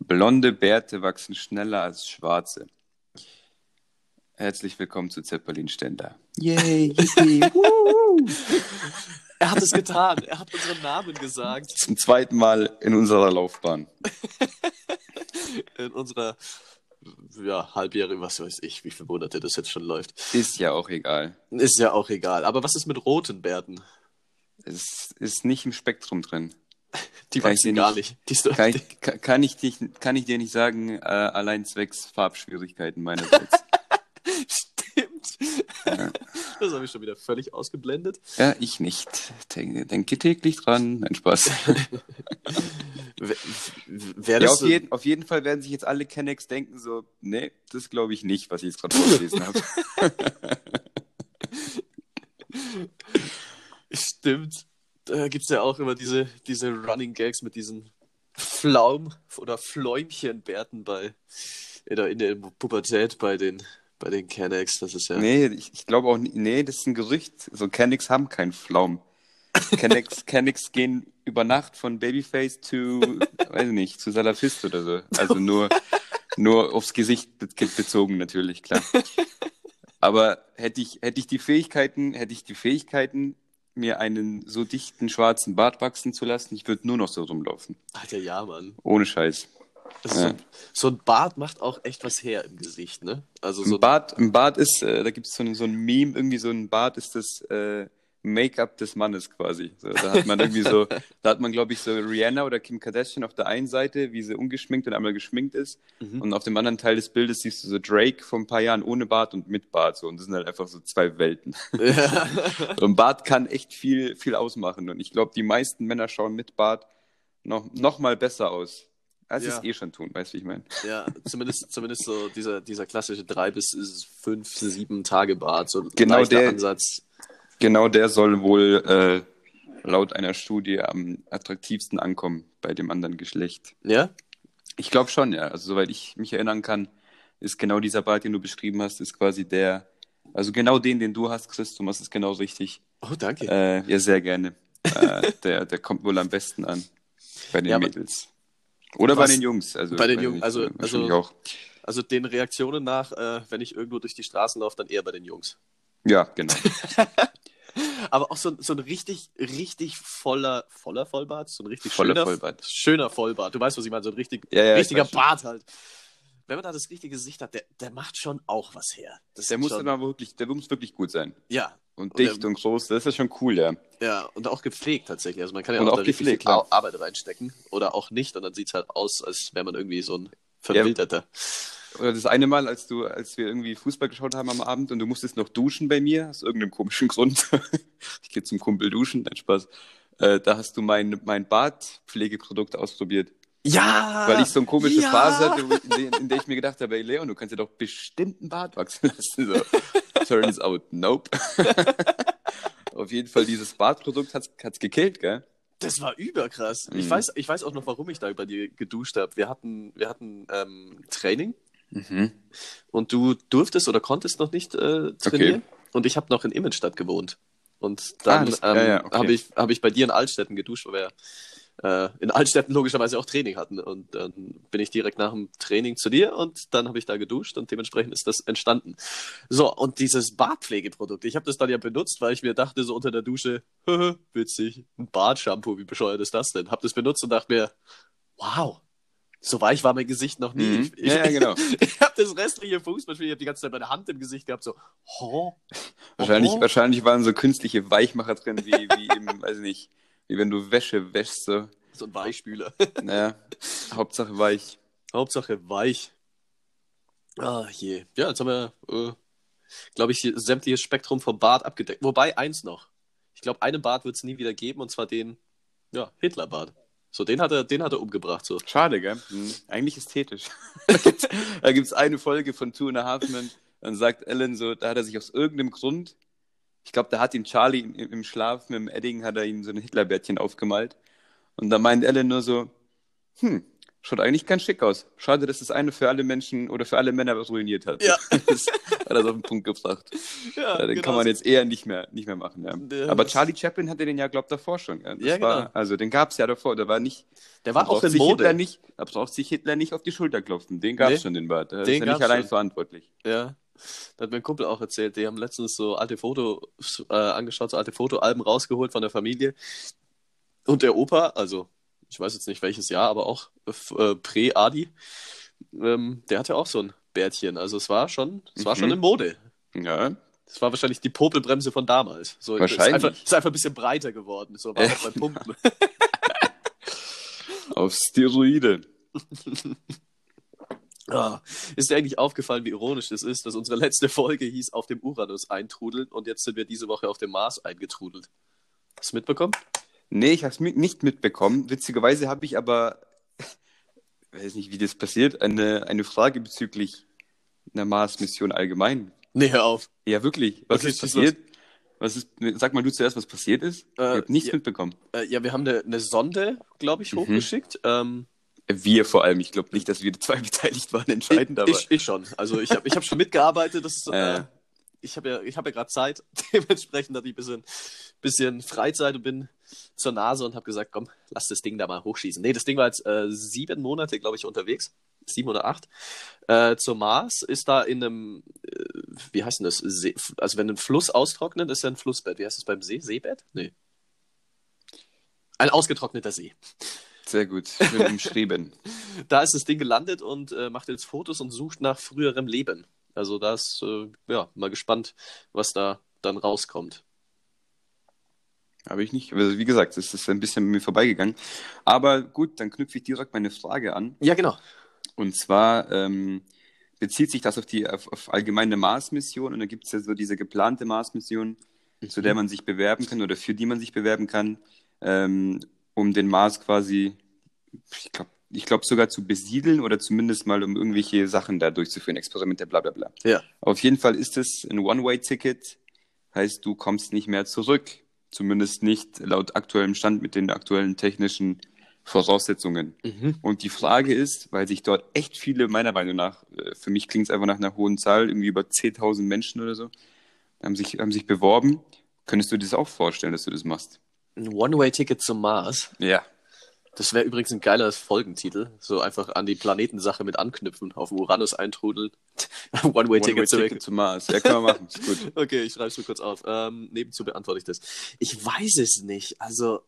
Blonde Bärte wachsen schneller als schwarze. Herzlich willkommen zu Zeppelin Ständer. Yay, yippie. Er hat es getan. Er hat unseren Namen gesagt. Zum zweiten Mal in unserer Laufbahn. In unserer ja, halbjährigen, was weiß ich, wie viele Monate das jetzt schon läuft. Ist ja auch egal. Ist ja auch egal. Aber was ist mit roten Bärten? Es ist nicht im Spektrum drin. Die Kann ich wachsen gar nicht- nicht. Die Kann ich, kann- ich, dich, kann ich dir nicht sagen, äh, allein zwecks Farbschwierigkeiten meinerseits. Stimmt. Das habe ich schon wieder völlig ausgeblendet. ja, ich nicht. Denke, denke täglich dran. Ein Spaß. Wäre Ja, auf, jeden, auf jeden Fall werden sich jetzt alle Kennex denken so, nee, das glaube ich nicht, was ich jetzt gerade vorgelesen habe. Stimmt. Da gibt es ja auch immer diese, diese Running Gags mit diesen Pflaum- oder Fläumchenbärten bei in der, in der Pubertät bei den, bei den Kennex. Das ist ja. Nee, ich, ich glaube auch nicht, nee, das ist ein Gerücht. So Kennex haben keinen Flaum. Kennex, Kennex gehen über Nacht von Babyface zu, weiß ich nicht, zu Salafist oder so. Also nur, nur aufs Gesicht be bezogen natürlich, klar. Aber hätte ich, hätte ich die Fähigkeiten, hätte ich die Fähigkeiten, mir einen so dichten schwarzen Bart wachsen zu lassen, ich würde nur noch so rumlaufen. Alter, ja, Mann. Ohne Scheiß. Ist Ja. so, so ein Bart macht auch echt was her im Gesicht, ne? Also so Ein Bart, ein Bart ist, äh, da gibt es so, ein- so ein Meme, irgendwie so ein Bart ist das äh, Make-up des Mannes quasi. So, da hat man irgendwie so, da hat man, glaube ich, so Rihanna oder Kim Kardashian auf der einen Seite, wie sie ungeschminkt und einmal geschminkt ist. Mhm. Und auf dem anderen Teil des Bildes siehst du so Drake vor ein paar Jahren ohne Bart und mit Bart. So. Und das sind halt einfach so zwei Welten. ja. Und Bart kann echt viel, viel ausmachen. Und ich glaube, die meisten Männer schauen mit Bart noch, noch mal besser aus, als sie Ja. es eh schon tun. Weißt du, wie ich meine? ja, zumindest, zumindest so dieser, dieser klassische drei bis fünf, sieben Tage Bart, so Genau der- Ansatz. Genau der soll wohl äh, laut einer Studie am attraktivsten ankommen bei dem anderen Geschlecht. Ja? Ich glaube schon, ja. Also soweit ich mich erinnern kann, ist genau dieser Bart, den du beschrieben hast, ist quasi der, also genau den, den du hast, Chris, du machst es genau richtig. Oh, danke. Äh, ja, sehr gerne. äh, der, der kommt wohl am besten an bei den Ja, Mädels. Oder bei den Jungs. Also, Bei den weiß Jungs, also- also- auch. Also den Reaktionen nach, äh, wenn ich irgendwo durch die Straßen laufe, dann eher bei den Jungs. Ja, genau. Aber auch so, so ein richtig, richtig voller, voller Vollbart, so ein richtig Voller schöner, Vollbart. schöner Vollbart. Du weißt, was ich meine, so ein richtig, Ja, ja, ich richtiger. Bart halt. Wenn man da das richtige Gesicht hat, der, der macht schon auch was her. Das Der muss schon, dann aber wirklich, der muss wirklich gut sein. ja, Und Und dicht der- und groß, das ist ja schon cool, ja. ja, und auch gepflegt tatsächlich. Also man kann ja Und auch, auch da gepflegt, viel. Arbeit reinstecken oder auch nicht. Und dann sieht es halt aus, als wäre man irgendwie so ein Verwilderter. Oder das eine Mal, als du, als wir irgendwie Fußball geschaut haben am Abend und du musstest noch duschen bei mir, aus irgendeinem komischen Grund. ich gehe zum Kumpel duschen, nein Spaß. Äh, da hast du mein, mein Bartpflegeprodukt ausprobiert. Ja! Weil ich so eine komische ja! Phase hatte, in, der, in der ich mir gedacht habe, ey Leon, du kannst ja doch bestimmt einen Bart wachsen lassen. So, turns out, nope. Auf jeden Fall, dieses Bartprodukt hat's, hat's gekillt, gell? Das war überkrass. Ich, Mhm. weiß, ich weiß auch noch, warum ich da bei dir geduscht habe. Wir hatten, wir hatten ähm, Training Mhm. und du durftest oder konntest noch nicht äh, trainieren. Und ich habe noch in Immenstadt gewohnt. Und dann Ah, das- ähm, ja, ja, okay. habe ich, hab ich bei dir in Altstetten geduscht, weil wir äh, in Altstetten logischerweise auch Training hatten. Und dann bin ich direkt nach dem Training zu dir und dann habe ich da geduscht und dementsprechend ist das entstanden. So, und dieses Bartpflegeprodukt, ich habe das dann ja benutzt, weil ich mir dachte, so unter der Dusche, witzig, ein Bartshampoo, wie bescheuert ist das denn? Hab das benutzt und dachte mir, wow, so weich war mein Gesicht noch nie. Mhm. Ich, Ja, ja, genau. ich habe das restliche Fußballspiel, ich habe die ganze Zeit meine Hand im Gesicht gehabt, so, oh, Wahrscheinlich, oh. wahrscheinlich waren so künstliche Weichmacher drin, wie, wie im, weiß ich nicht, wie wenn du Wäsche wäschst, so. so ein Weichspüler. Naja, Hauptsache weich. Hauptsache weich. Ah je. Ja, jetzt haben wir, äh, glaube ich, sämtliches Spektrum vom Bart abgedeckt. Wobei eins noch. Ich glaube, einen Bart wird es nie wieder geben, und zwar den, ja, Hitlerbart. So, den hat er, den hat er umgebracht. So. Schade, gell? Hm. Eigentlich ästhetisch. da gibt es eine Folge von Two and a Half Men, dann sagt Ellen so, da hat er sich aus irgendeinem Grund, ich glaube, da hat ihn Charlie im, im Schlaf mit dem Edding, hat er ihm so ein Hitlerbärtchen aufgemalt. Und da meint Ellen nur so, hm, Schaut eigentlich ganz schick aus. Schade, dass das eine für alle Menschen oder für alle Männer was ruiniert hat. Ja. Das hat er so auf den Punkt gebracht. Ja, den genau kann man so. jetzt eher nicht mehr, nicht mehr machen. Ja. Aber Charlie Chaplin hatte den ja, glaubt davor schon. Ja. Das Ja, war, genau. Also den gab es ja davor. Der war nicht. Der war da auch in sich Hitler Mode. nicht, Da braucht sich Hitler nicht auf die Schulter klopfen. Den gab es Nee, schon, den Bart. Der den ist ja nicht allein schon. verantwortlich. Ja. Da hat mein Kumpel auch erzählt, die haben letztens so alte Fotos äh, angeschaut, so alte Fotoalben rausgeholt von der Familie. Und der Opa, also ich weiß jetzt nicht welches Jahr, aber auch äh, Prä-Adi, ähm, der hatte auch so ein Bärtchen. Also es war schon, es war Mhm. schon in Mode. Ja, Das war wahrscheinlich die Popelbremse von damals. So, Wahrscheinlich. Ist einfach, ist einfach ein bisschen breiter geworden. So war auch beim Pumpen. auf Steroide. Ah, ist dir eigentlich aufgefallen, wie ironisch es ist, dass unsere letzte Folge hieß auf dem Uranus eintrudeln und jetzt sind wir diese Woche auf dem Mars eingetrudelt. Hast du mitbekommen? Nee, ich habe es nicht mitbekommen. Witzigerweise habe ich aber, weiß nicht, wie das passiert, eine, eine Frage bezüglich einer Mars-Mission allgemein. Nee, hör auf. Ja, wirklich. Was Okay, ist passiert? Was ist, sag mal du zuerst, was passiert ist. ich Äh, habe nichts ja. mitbekommen. Äh, ja, wir haben eine, eine Sonde, glaube ich, Mhm. hochgeschickt. Ähm, Wir vor allem. Ich glaube nicht, dass wir zwei beteiligt waren, entscheidend, aber. ich, ich schon. Also ich habe ich hab schon mitgearbeitet. Das, äh, Äh. ich habe ja, ich hab ja gerade Zeit. Dementsprechend hatte ich ein bisschen, bisschen Freizeit und bin zur Nase und habe gesagt, komm, lass das Ding da mal hochschießen. Nee, das Ding war jetzt äh, sieben Monate, glaube ich, unterwegs. Sieben oder acht. Äh, zur Mars ist da in einem, äh, wie heißt denn das? See, also wenn ein Fluss austrocknet, ist ja ein Flussbett. Wie heißt das beim See? Seebett? Nee. Ein ausgetrockneter See. Sehr gut. Schön umschrieben. da ist das Ding gelandet und äh, macht jetzt Fotos und sucht nach früherem Leben. Also da ist, äh, ja, mal gespannt, was da dann rauskommt. Habe ich nicht. Also wie gesagt, es ist ein bisschen an mir vorbeigegangen. Aber gut, dann knüpfe ich direkt meine Frage an. Ja, genau. Und zwar ähm, bezieht sich das auf die auf, auf allgemeine Mars-Mission und da gibt es ja so diese geplante Mars-Mission, zu der man sich bewerben kann oder für die man sich bewerben kann, ähm, um den Mars quasi, ich glaube ich glaub sogar zu besiedeln oder zumindest mal um irgendwelche Sachen da durchzuführen, Experimente, bla bla bla. Ja. Auf jeden Fall ist es ein One-Way-Ticket, heißt du kommst nicht mehr zurück. Zumindest nicht laut aktuellem Stand mit den aktuellen technischen Voraussetzungen. Mhm. Und die Frage ist, weil sich dort echt viele, meiner Meinung nach, äh, für mich klingt es einfach nach einer hohen Zahl, irgendwie über 10.000 Menschen oder so, haben sich, haben sich beworben. Könntest du dir das auch vorstellen, dass du das machst? Ein One-Way-Ticket zum Mars. Ja. Das wäre übrigens ein geiler Folgentitel. So einfach an die Planetensache mit anknüpfen, auf Uranus eintrudeln. One-Way-Ticket zurück. One-Way-Ticket zum Mars. Ja, kann man machen. Ist gut. Okay, ich schreibe es mir kurz auf. Ähm, nebenzu beantworte ich das. Ich weiß es nicht. Also,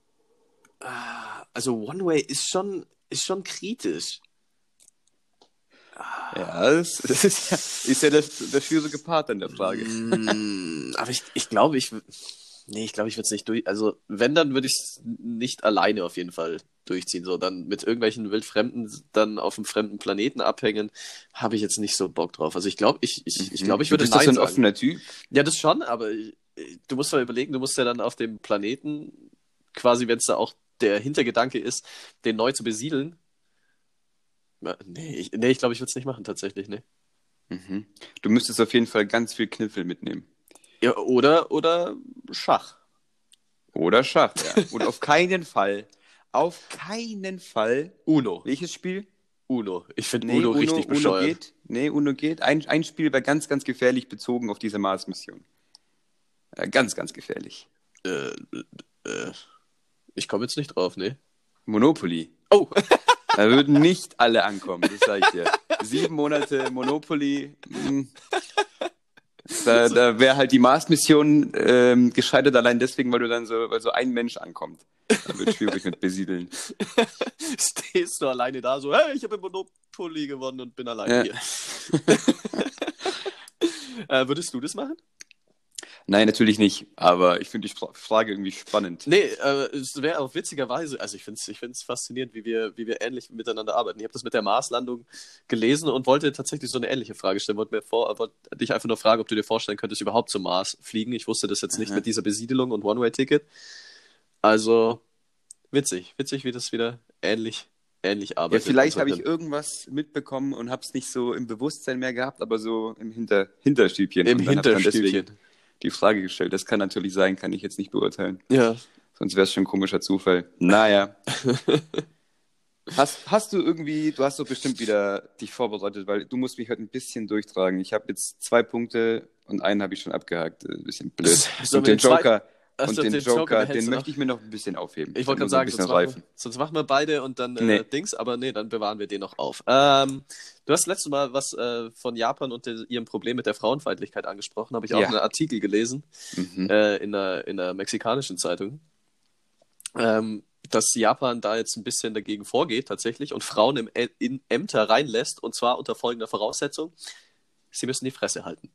ah, also One-Way ist schon, ist schon kritisch. Ja, das, das ist ja, ist ja der, der schwierige Part an der Frage. Mm, aber ich, ich glaube, ich. Nee, ich glaube, ich würde es nicht durch. Also, wenn, dann würde ich es nicht alleine auf jeden Fall durchziehen. So, dann mit irgendwelchen Wildfremden dann auf einem fremden Planeten abhängen, habe ich jetzt nicht so Bock drauf. Also, ich glaube, ich, ich, ich, glaube, ich du würde bist doch Nein so ein sagen. offener Typ. Ja, das schon, aber ich- du musst mal überlegen, du musst ja dann auf dem Planeten, quasi, wenn es da auch der Hintergedanke ist, den neu zu besiedeln. Nee, ich, nee, ich glaube, ich würde es nicht machen, tatsächlich, ne. Mhm. Du müsstest auf jeden Fall ganz viel Kniffel mitnehmen. Ja, oder, oder Schach. Oder Schach, ja. Und auf keinen Fall, auf keinen Fall, Uno. welches Spiel? Uno. Ich finde Nee, Uno, richtig Uno bescheuert. geht. Nee, Uno geht. Ein, ein Spiel wäre ganz, ganz gefährlich bezogen auf diese Mars-Mission. Äh, ganz, ganz gefährlich. Äh, äh, ich komme jetzt nicht drauf, ne? Monopoly. Oh, Da würden nicht alle ankommen, das sage ich dir. Sieben Monate Monopoly. mh. Da, da wäre halt die Mars-Mission ähm, gescheitert allein deswegen, weil du dann so, weil so ein Mensch ankommt. Da wird schwierig mit besiedeln. stehst du alleine da so, hey, ich habe Monopoly gewonnen und bin alleine Ja. hier. äh, würdest du das machen? Nein, natürlich nicht. Aber ich finde die Fra- Frage irgendwie spannend. Nee, äh, es wäre auch witzigerweise, also ich finde es ich find's faszinierend, wie wir, wie wir ähnlich miteinander arbeiten. Ich habe das mit der Marslandung gelesen und wollte tatsächlich so eine ähnliche Frage stellen. Wollte, mir vor, wollte dich einfach nur fragen, ob du dir vorstellen könntest, überhaupt zum Mars fliegen. Ich wusste das jetzt nicht Aha. mit dieser Besiedelung und One-Way-Ticket. Also witzig, witzig, wie das wieder ähnlich, ähnlich Ja, arbeitet. vielleicht habe ich Insofern- irgendwas mitbekommen und habe es nicht so im Bewusstsein mehr gehabt, aber so im Hinter Hinterstübchen. im Hinterstübchen. Die Frage gestellt. Das kann natürlich sein, kann ich jetzt nicht beurteilen. Ja. Sonst wäre es schon ein komischer Zufall. Naja. Hast, hast du irgendwie, du hast doch bestimmt wieder dich vorbereitet, weil du musst mich heute ein bisschen durchtragen. Ich habe jetzt zwei Punkte und einen habe ich schon abgehakt. Ein bisschen blöd. Sollen und den den zweiten- Achso, und den, den Joker den möchte ich mir noch ein bisschen aufheben. Ich wollte gerade sagen, sonst machen, wir, sonst machen wir beide und dann äh, Nee. Dings, aber nee, dann bewahren wir den noch auf. Ähm, du hast letztes Mal was äh, von Japan und de, ihrem Problem mit der Frauenfeindlichkeit angesprochen, habe ich auch Ja. einen Artikel gelesen. Mhm. äh, in, der, in der mexikanischen Zeitung, ähm, dass Japan da jetzt ein bisschen dagegen vorgeht tatsächlich und Frauen im, in Ämter reinlässt und zwar unter folgender Voraussetzung. Sie müssen die Fresse halten.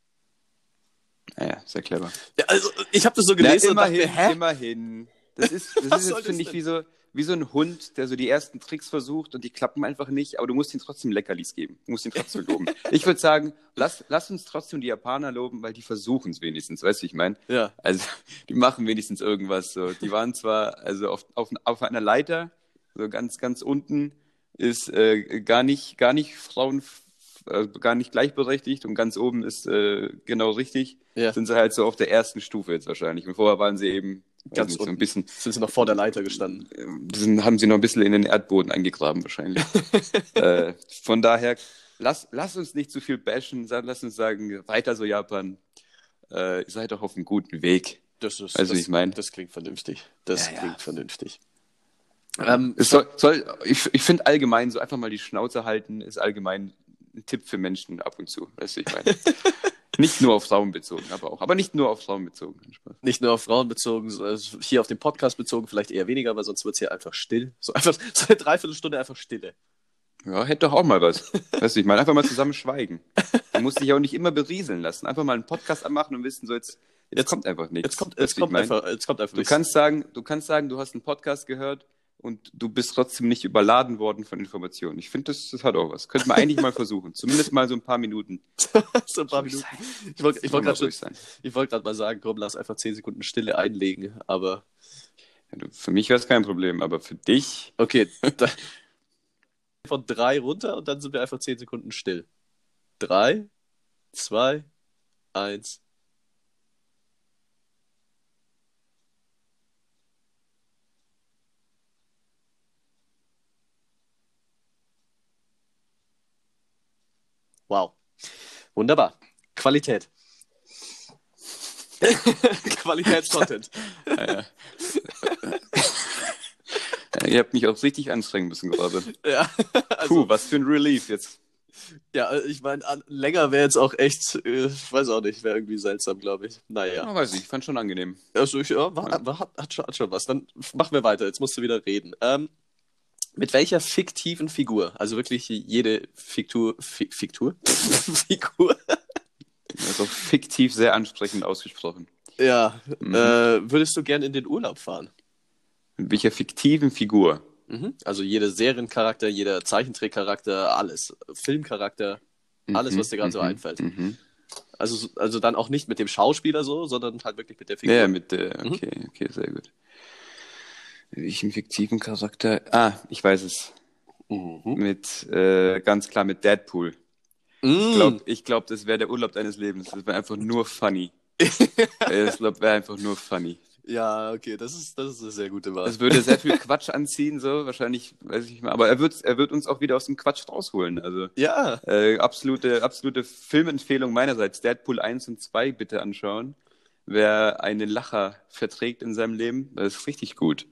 Naja, sehr clever. Ja, also, ich habe das so Na, gelesen dachte immerhin, hä? immerhin. Das ist, das ist finde ich, wie so, wie so ein Hund, der so die ersten Tricks versucht und die klappen einfach nicht, aber du musst ihm trotzdem Leckerlis geben. Du musst ihn trotzdem loben. Ich würde sagen, lass, lass uns trotzdem die Japaner loben, weil die versuchen es wenigstens, weißt du, wie ich meine? Ja, Also, die machen wenigstens irgendwas so. Die waren zwar, also auf, auf, auf einer Leiter, so ganz, ganz unten, ist äh, gar nicht, gar nicht Frauen, äh, gar nicht gleichberechtigt und ganz oben ist äh, genau richtig. ja. Sind sie halt so auf der ersten Stufe jetzt wahrscheinlich. Und vorher waren sie eben Ganz nicht, so ein bisschen, Sind sie noch vor der Leiter gestanden? äh, sind, haben sie noch ein bisschen in den Erdboden eingegraben wahrscheinlich. äh, von daher, lass, lass uns nicht zu viel bashen, lass uns sagen, weiter so Japan. Äh, ihr seid doch auf einem guten Weg. Das ist, Also, das, ich mein- das klingt vernünftig. Das Ja, ja. klingt vernünftig. Ähm, Es soll, soll, ich ich finde allgemein so einfach mal die Schnauze halten, ist allgemein ein Tipp für Menschen ab und zu. Weißt du, ich meine. nicht nur auf Frauen bezogen, aber auch. Aber nicht nur auf Frauen bezogen. Nicht nur auf Frauen bezogen, so- also hier auf den Podcast bezogen, vielleicht eher weniger, weil sonst wird es hier einfach still. So einfach so eine Dreiviertelstunde einfach Stille. Ja, hätte doch auch mal was. Weißt du, ich meine, einfach mal zusammen schweigen. Du musst dich auch nicht immer berieseln lassen. Einfach mal einen Podcast anmachen und wissen, so jetzt, jetzt, Jetzt- kommt einfach nichts. Jetzt kommt, jetzt du, kommt, einfach, jetzt kommt einfach Du nichts. kannst sagen, du kannst sagen, du hast einen Podcast gehört und du bist trotzdem nicht überladen worden von Informationen. Ich finde, das, das hat auch was. Könnte man eigentlich mal versuchen. Zumindest mal so ein paar Minuten. so ein paar Minuten. Ich wollte wollt gerade wollt mal sagen, komm, lass einfach 10 Sekunden Stille einlegen. Aber Ja, du- Für mich wäre es kein Problem, aber für dich, okay, da, von drei runter und dann sind wir einfach 10 Sekunden still. Drei, zwei, eins. Wow. Wunderbar. Qualität. Qualitätscontent. äh, ihr habt mich auch richtig anstrengen müssen gerade. Ja, also, Puh, was für ein Relief jetzt. ja, ich meine, länger wäre jetzt auch echt, äh, ich weiß auch nicht, wäre irgendwie seltsam, glaube ich. Naja. Ja, weiß ich, ich fand schon angenehm. Also ich, ja, war, war, hat, hat, schon, hat schon was. Dann machen wir weiter. Jetzt musst du wieder reden. Ähm, mit welcher fiktiven Figur, also wirklich jede Fiktur, Fi, Fiktur? Figur? Also fiktiv sehr ansprechend ausgesprochen. Ja, Mhm. äh, würdest du gern in den Urlaub fahren? Mit welcher fiktiven Figur? Mhm. Also jeder Seriencharakter, jeder Zeichentrickcharakter, alles. Filmcharakter, alles, was dir gerade so Mhm, einfällt. Mhm. Also, also dann auch nicht mit dem Schauspieler so, sondern halt wirklich mit der Figur. Ja, ja, mit der, Mhm. okay, okay, sehr gut. Welchen fiktiven Charakter? Ah, ich weiß es. Mhm. Mit, äh, ganz klar mit Deadpool. Mm. Ich glaube, glaub, das wäre der Urlaub deines Lebens. Das wäre einfach nur funny. Das wäre einfach nur funny. Ja, okay, das ist, das ist eine sehr gute Wahl. Es würde sehr viel Quatsch anziehen, so wahrscheinlich, weiß ich nicht mehr. Aber er wird, er wird uns auch wieder aus dem Quatsch rausholen. Also ja, äh, absolute, absolute Filmempfehlung meinerseits. Deadpool 1 und 2 bitte anschauen. Wer einen Lacher verträgt in seinem Leben, das ist richtig gut.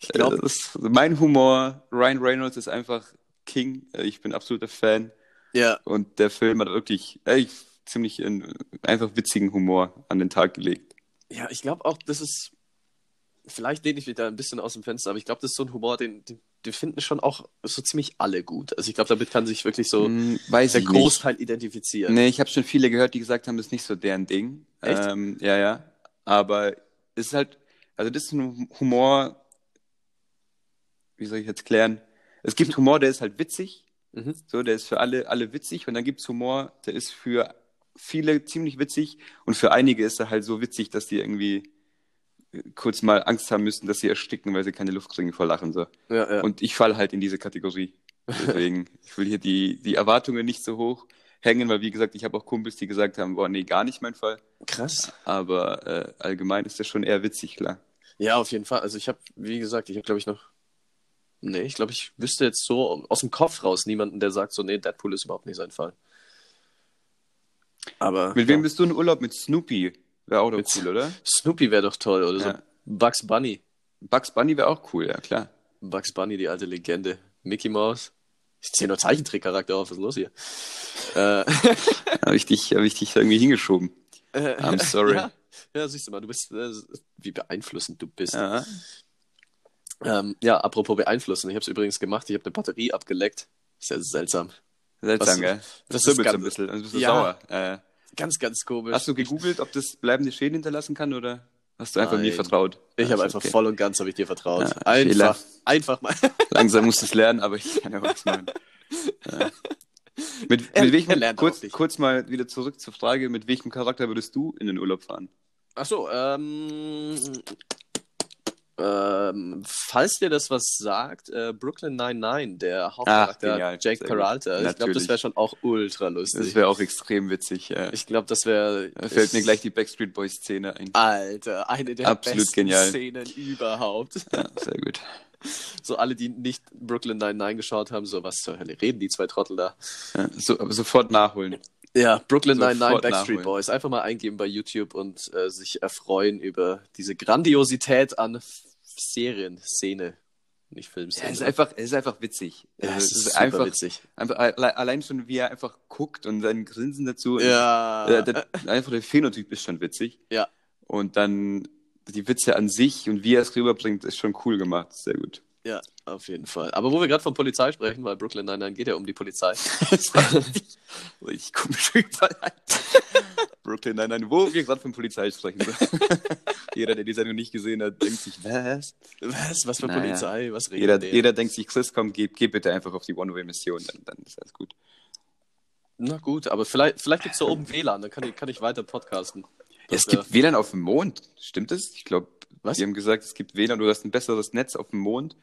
Ich glaube, Äh, mein Humor. Ryan Reynolds ist einfach King. Äh, Ich bin absoluter Fan. ja, Und der Film hat wirklich äh, ziemlich einen, einfach witzigen Humor an den Tag gelegt. ja, ich glaube auch, das ist, vielleicht lehne ich mich da ein bisschen aus dem Fenster, aber ich glaube, das ist so ein Humor, den, den, den finden schon auch so ziemlich alle gut. Also ich glaube, damit kann sich wirklich so Hm, der ich nicht. Großteil identifizieren. Nee, ich habe schon viele gehört, die gesagt haben, das ist nicht so deren Ding. Echt? Ähm, ja, ja. Aber es ist halt, also das ist ein Humor, wie soll ich jetzt klären? Es gibt Humor, der ist halt witzig, Mhm. so, der ist für alle, alle witzig und dann gibt's Humor, der ist für viele ziemlich witzig und für einige ist er halt so witzig, dass die irgendwie äh, kurz mal Angst haben müssen, dass sie ersticken, weil sie keine Luft kriegen vor Lachen. So. Ja, ja. Und ich falle halt in diese Kategorie. Deswegen, ich will hier die, die Erwartungen nicht so hoch hängen, weil wie gesagt, ich habe auch Kumpels, die gesagt haben, boah, nee, gar nicht mein Fall. Krass. Aber äh, allgemein ist das schon eher witzig, klar. Ja, auf jeden Fall. Also ich habe, wie gesagt, ich habe, glaube ich, noch Nee, ich glaube, ich wüsste jetzt so aus dem Kopf raus niemanden, der sagt so, nee, Deadpool ist überhaupt nicht sein Fall. Aber Mit wem ja. bist du in Urlaub? Mit Snoopy. Wäre auch doch Mit- cool, oder? Snoopy wäre doch toll oder so. Ja. Bugs Bunny. Bugs Bunny wäre auch cool, ja klar. Bugs Bunny, die alte Legende. Mickey Mouse. Ich zähle nur Zeichentrickcharakter auf, was ist los hier? Äh, Habe ich, dich, hab ich dich irgendwie hingeschoben. äh, I'm sorry. Ja, ja, siehst du mal, du bist, äh, wie beeinflussend du bist. Ja. Ähm, ja, apropos beeinflussen. Ich habe es übrigens gemacht. Ich habe eine Batterie abgeleckt. Sehr seltsam. Seltsam, Was- gell? das Das ist ganz- ein bisschen. Also bist du Ja. sauer. Äh, Ganz, ganz komisch. hast du gegoogelt, ob das bleibende Schäden hinterlassen kann oder hast du einfach mir Nein. vertraut? Ich Ja, habe ist einfach okay. voll und ganz habe ich dir vertraut. Ja, Fehler. einfach, einfach mal. Langsam musst du es lernen, aber ich kann ja was machen. Ja. Mit, Er- mit welchem, kurz, kurz mal wieder zurück zur Frage, mit welchem Charakter würdest du in den Urlaub fahren? Ach so, ähm, ähm, falls dir das was sagt, äh, Brooklyn 99, der Hauptcharakter genial. Jake. Peralta. Ich glaube, das Natürlich. wäre schon auch ultra lustig. Das wäre auch extrem witzig. Ja. ich glaube, das wäre. Da fällt mir gleich die Backstreet Boys Szene ein. Alter, eine der Absolut besten genial. Szenen überhaupt. Ja, sehr gut. So alle, die nicht Brooklyn 99 geschaut haben, so was zur Hölle reden die zwei Trottel da. Ja, so, aber sofort nachholen. Ja, Brooklyn Sofort 99 Backstreet nachholen. Boys. Einfach mal eingeben bei YouTube und äh, sich erfreuen über diese Grandiosität an Serien, Szene, nicht Ja, Filmszene. es ist einfach, es ist einfach witzig. Ja, Also, es ist super einfach, witzig. einfach alle- allein schon, wie er einfach guckt und sein Grinsen dazu. Ja. Ja, der, einfach der Phänotyp ist schon witzig. Ja. Und dann die Witze an sich und wie er es rüberbringt, ist schon cool gemacht. Sehr gut. ja, auf jeden Fall. Aber wo wir gerade von Polizei sprechen, weil Brooklyn 99 geht ja um die Polizei. Ich komme schon überall. Brooklyn, nein, wo wir gerade von Polizei sprechen. jeder, der die Sendung nicht gesehen hat, denkt sich, was? Was? Was für Naja. Polizei? Was redet Jeder, der? jeder denkt sich, Chris, komm, geh, geh bitte einfach auf die One-Way-Mission, dann, dann ist alles gut. Na gut, aber vielleicht, vielleicht gibt es da oben WLAN, dann kann ich, kann ich weiter podcasten. Es Das wär- gibt WLAN auf dem Mond, stimmt das? Ich glaube, Was? die haben gesagt, es gibt WLAN, du hast ein besseres Netz auf dem Mond,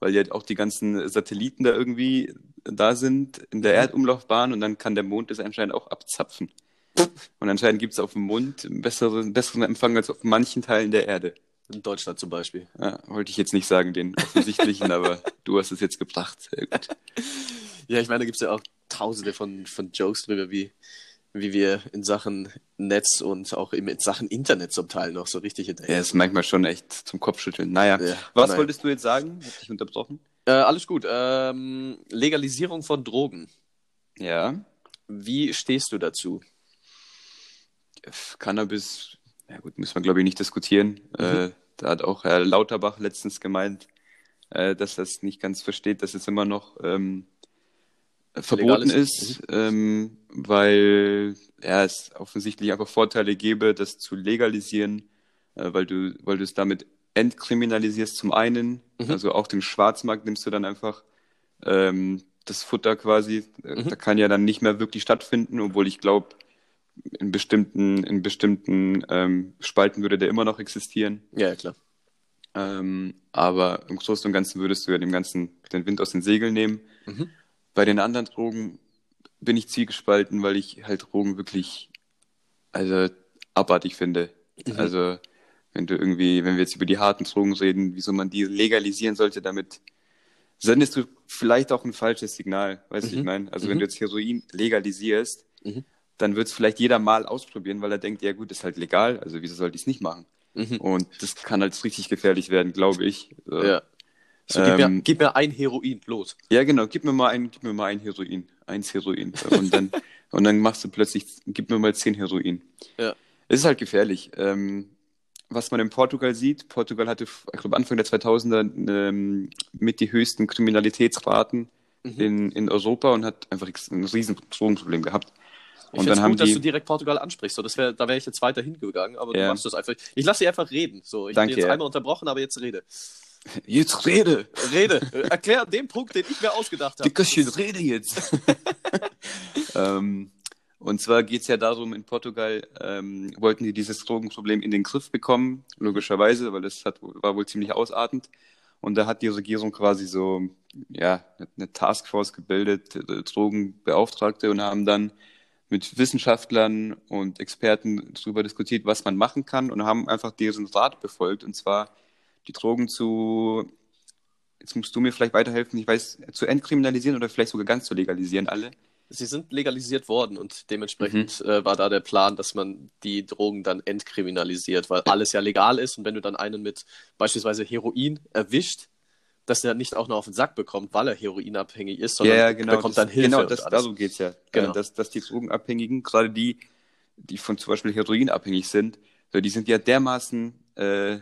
weil ja auch die ganzen Satelliten da irgendwie da sind in der Mhm. Erdumlaufbahn und dann kann der Mond das anscheinend auch abzapfen. Und anscheinend gibt es auf dem Mond einen besseren, besseren Empfang als auf manchen Teilen der Erde. In Deutschland zum Beispiel. Ja, wollte ich jetzt nicht sagen, den offensichtlichen, aber du hast es jetzt gebracht. Sehr gut. Ja, ich meine, da gibt es ja auch tausende von, von Jokes drüber, wie, wie wir in Sachen Netz und auch in Sachen Internet zum Teil noch so richtig Ja, hinterher. ist manchmal schon echt zum Kopfschütteln. Naja, Ja, was naja. wolltest du jetzt sagen? Hab dich unterbrochen? Äh, alles gut. Ähm, Legalisierung von Drogen. Ja. Wie stehst du dazu? Cannabis, ja gut, müssen wir glaube ich nicht diskutieren. Mhm. Äh, da hat auch Herr Lauterbach letztens gemeint, äh, dass er es nicht ganz versteht, dass es immer noch ähm, verboten Legal ist. ist, ähm, weil ja, es offensichtlich einfach Vorteile gäbe, das zu legalisieren, äh, weil du, weil du es damit entkriminalisierst zum einen, Mhm. also auch den Schwarzmarkt nimmst du dann einfach ähm, das Futter quasi, äh, Mhm. da kann ja dann nicht mehr wirklich stattfinden, obwohl ich glaube, in bestimmten, in bestimmten ähm, Spalten würde der immer noch existieren. Ja, ja, klar. Ähm, aber im Großen und Ganzen würdest du ja dem Ganzen den Wind aus den Segeln nehmen. Mhm. Bei den anderen Drogen bin ich zwiegespalten, weil ich halt Drogen wirklich also abartig finde. Mhm. Also wenn du irgendwie, wenn wir jetzt über die harten Drogen reden, wieso man die legalisieren sollte, damit sendest du vielleicht auch ein falsches Signal, weißt du, Mhm. ich meine? Also wenn Mhm. du jetzt Heroin legalisierst, Mhm. dann wird es vielleicht jeder mal ausprobieren, weil er denkt, ja gut, ist halt legal, also wieso sollte ich es nicht machen? Mhm. Und das kann halt richtig gefährlich werden, glaube ich. Ja. So, gib, mir, Ähm, gib mir ein Heroin, los. Ja, genau, gib mir mal ein, gib mir mal ein Heroin, eins Heroin. Und dann, und dann machst du plötzlich, gib mir mal zehn Heroin. Ja. Es ist halt gefährlich. Ähm, was man in Portugal sieht, Portugal hatte, ich glaube, Anfang der 2000er ähm, mit die höchsten Kriminalitätsraten Mhm. in, in Europa und hat einfach ein riesen Drogenproblem gehabt. Ich finde es gut, dass die, du direkt Portugal ansprichst. So, das wär, da wäre ich jetzt weiter hingegangen, aber Ja. du machst das einfach. Ich lasse dich einfach reden. So, ich Danke, bin jetzt ja. einmal unterbrochen, aber jetzt rede. Jetzt rede, Rede. Erklär den Punkt, den ich mir ausgedacht habe. Dickerchen, rede jetzt. ähm, und zwar geht es ja darum, in Portugal ähm, wollten die dieses Drogenproblem in den Griff bekommen, logischerweise, weil das hat, war wohl ziemlich ausartend. Und da hat die Regierung quasi so ja, eine Taskforce gebildet, äh, Drogenbeauftragte, und haben dann mit Wissenschaftlern und Experten darüber diskutiert, was man machen kann, und haben einfach deren Rat befolgt, und zwar die Drogen zu jetzt musst du mir vielleicht weiterhelfen, ich weiß, zu entkriminalisieren oder vielleicht sogar ganz zu legalisieren alle. Sie sind legalisiert worden und dementsprechend Mhm. äh, war da der Plan, dass man die Drogen dann entkriminalisiert, weil alles ja legal ist und wenn du dann einen mit beispielsweise Heroin erwischt, dass der nicht auch noch auf den Sack bekommt, weil er heroinabhängig ist, sondern ja, genau. bekommt das, dann Hilfe. Genau, und das, darum geht es ja. Genau. Äh, Dass, dass die Drogenabhängigen, gerade die, die von zum Beispiel Heroin abhängig sind, die sind ja dermaßen, äh,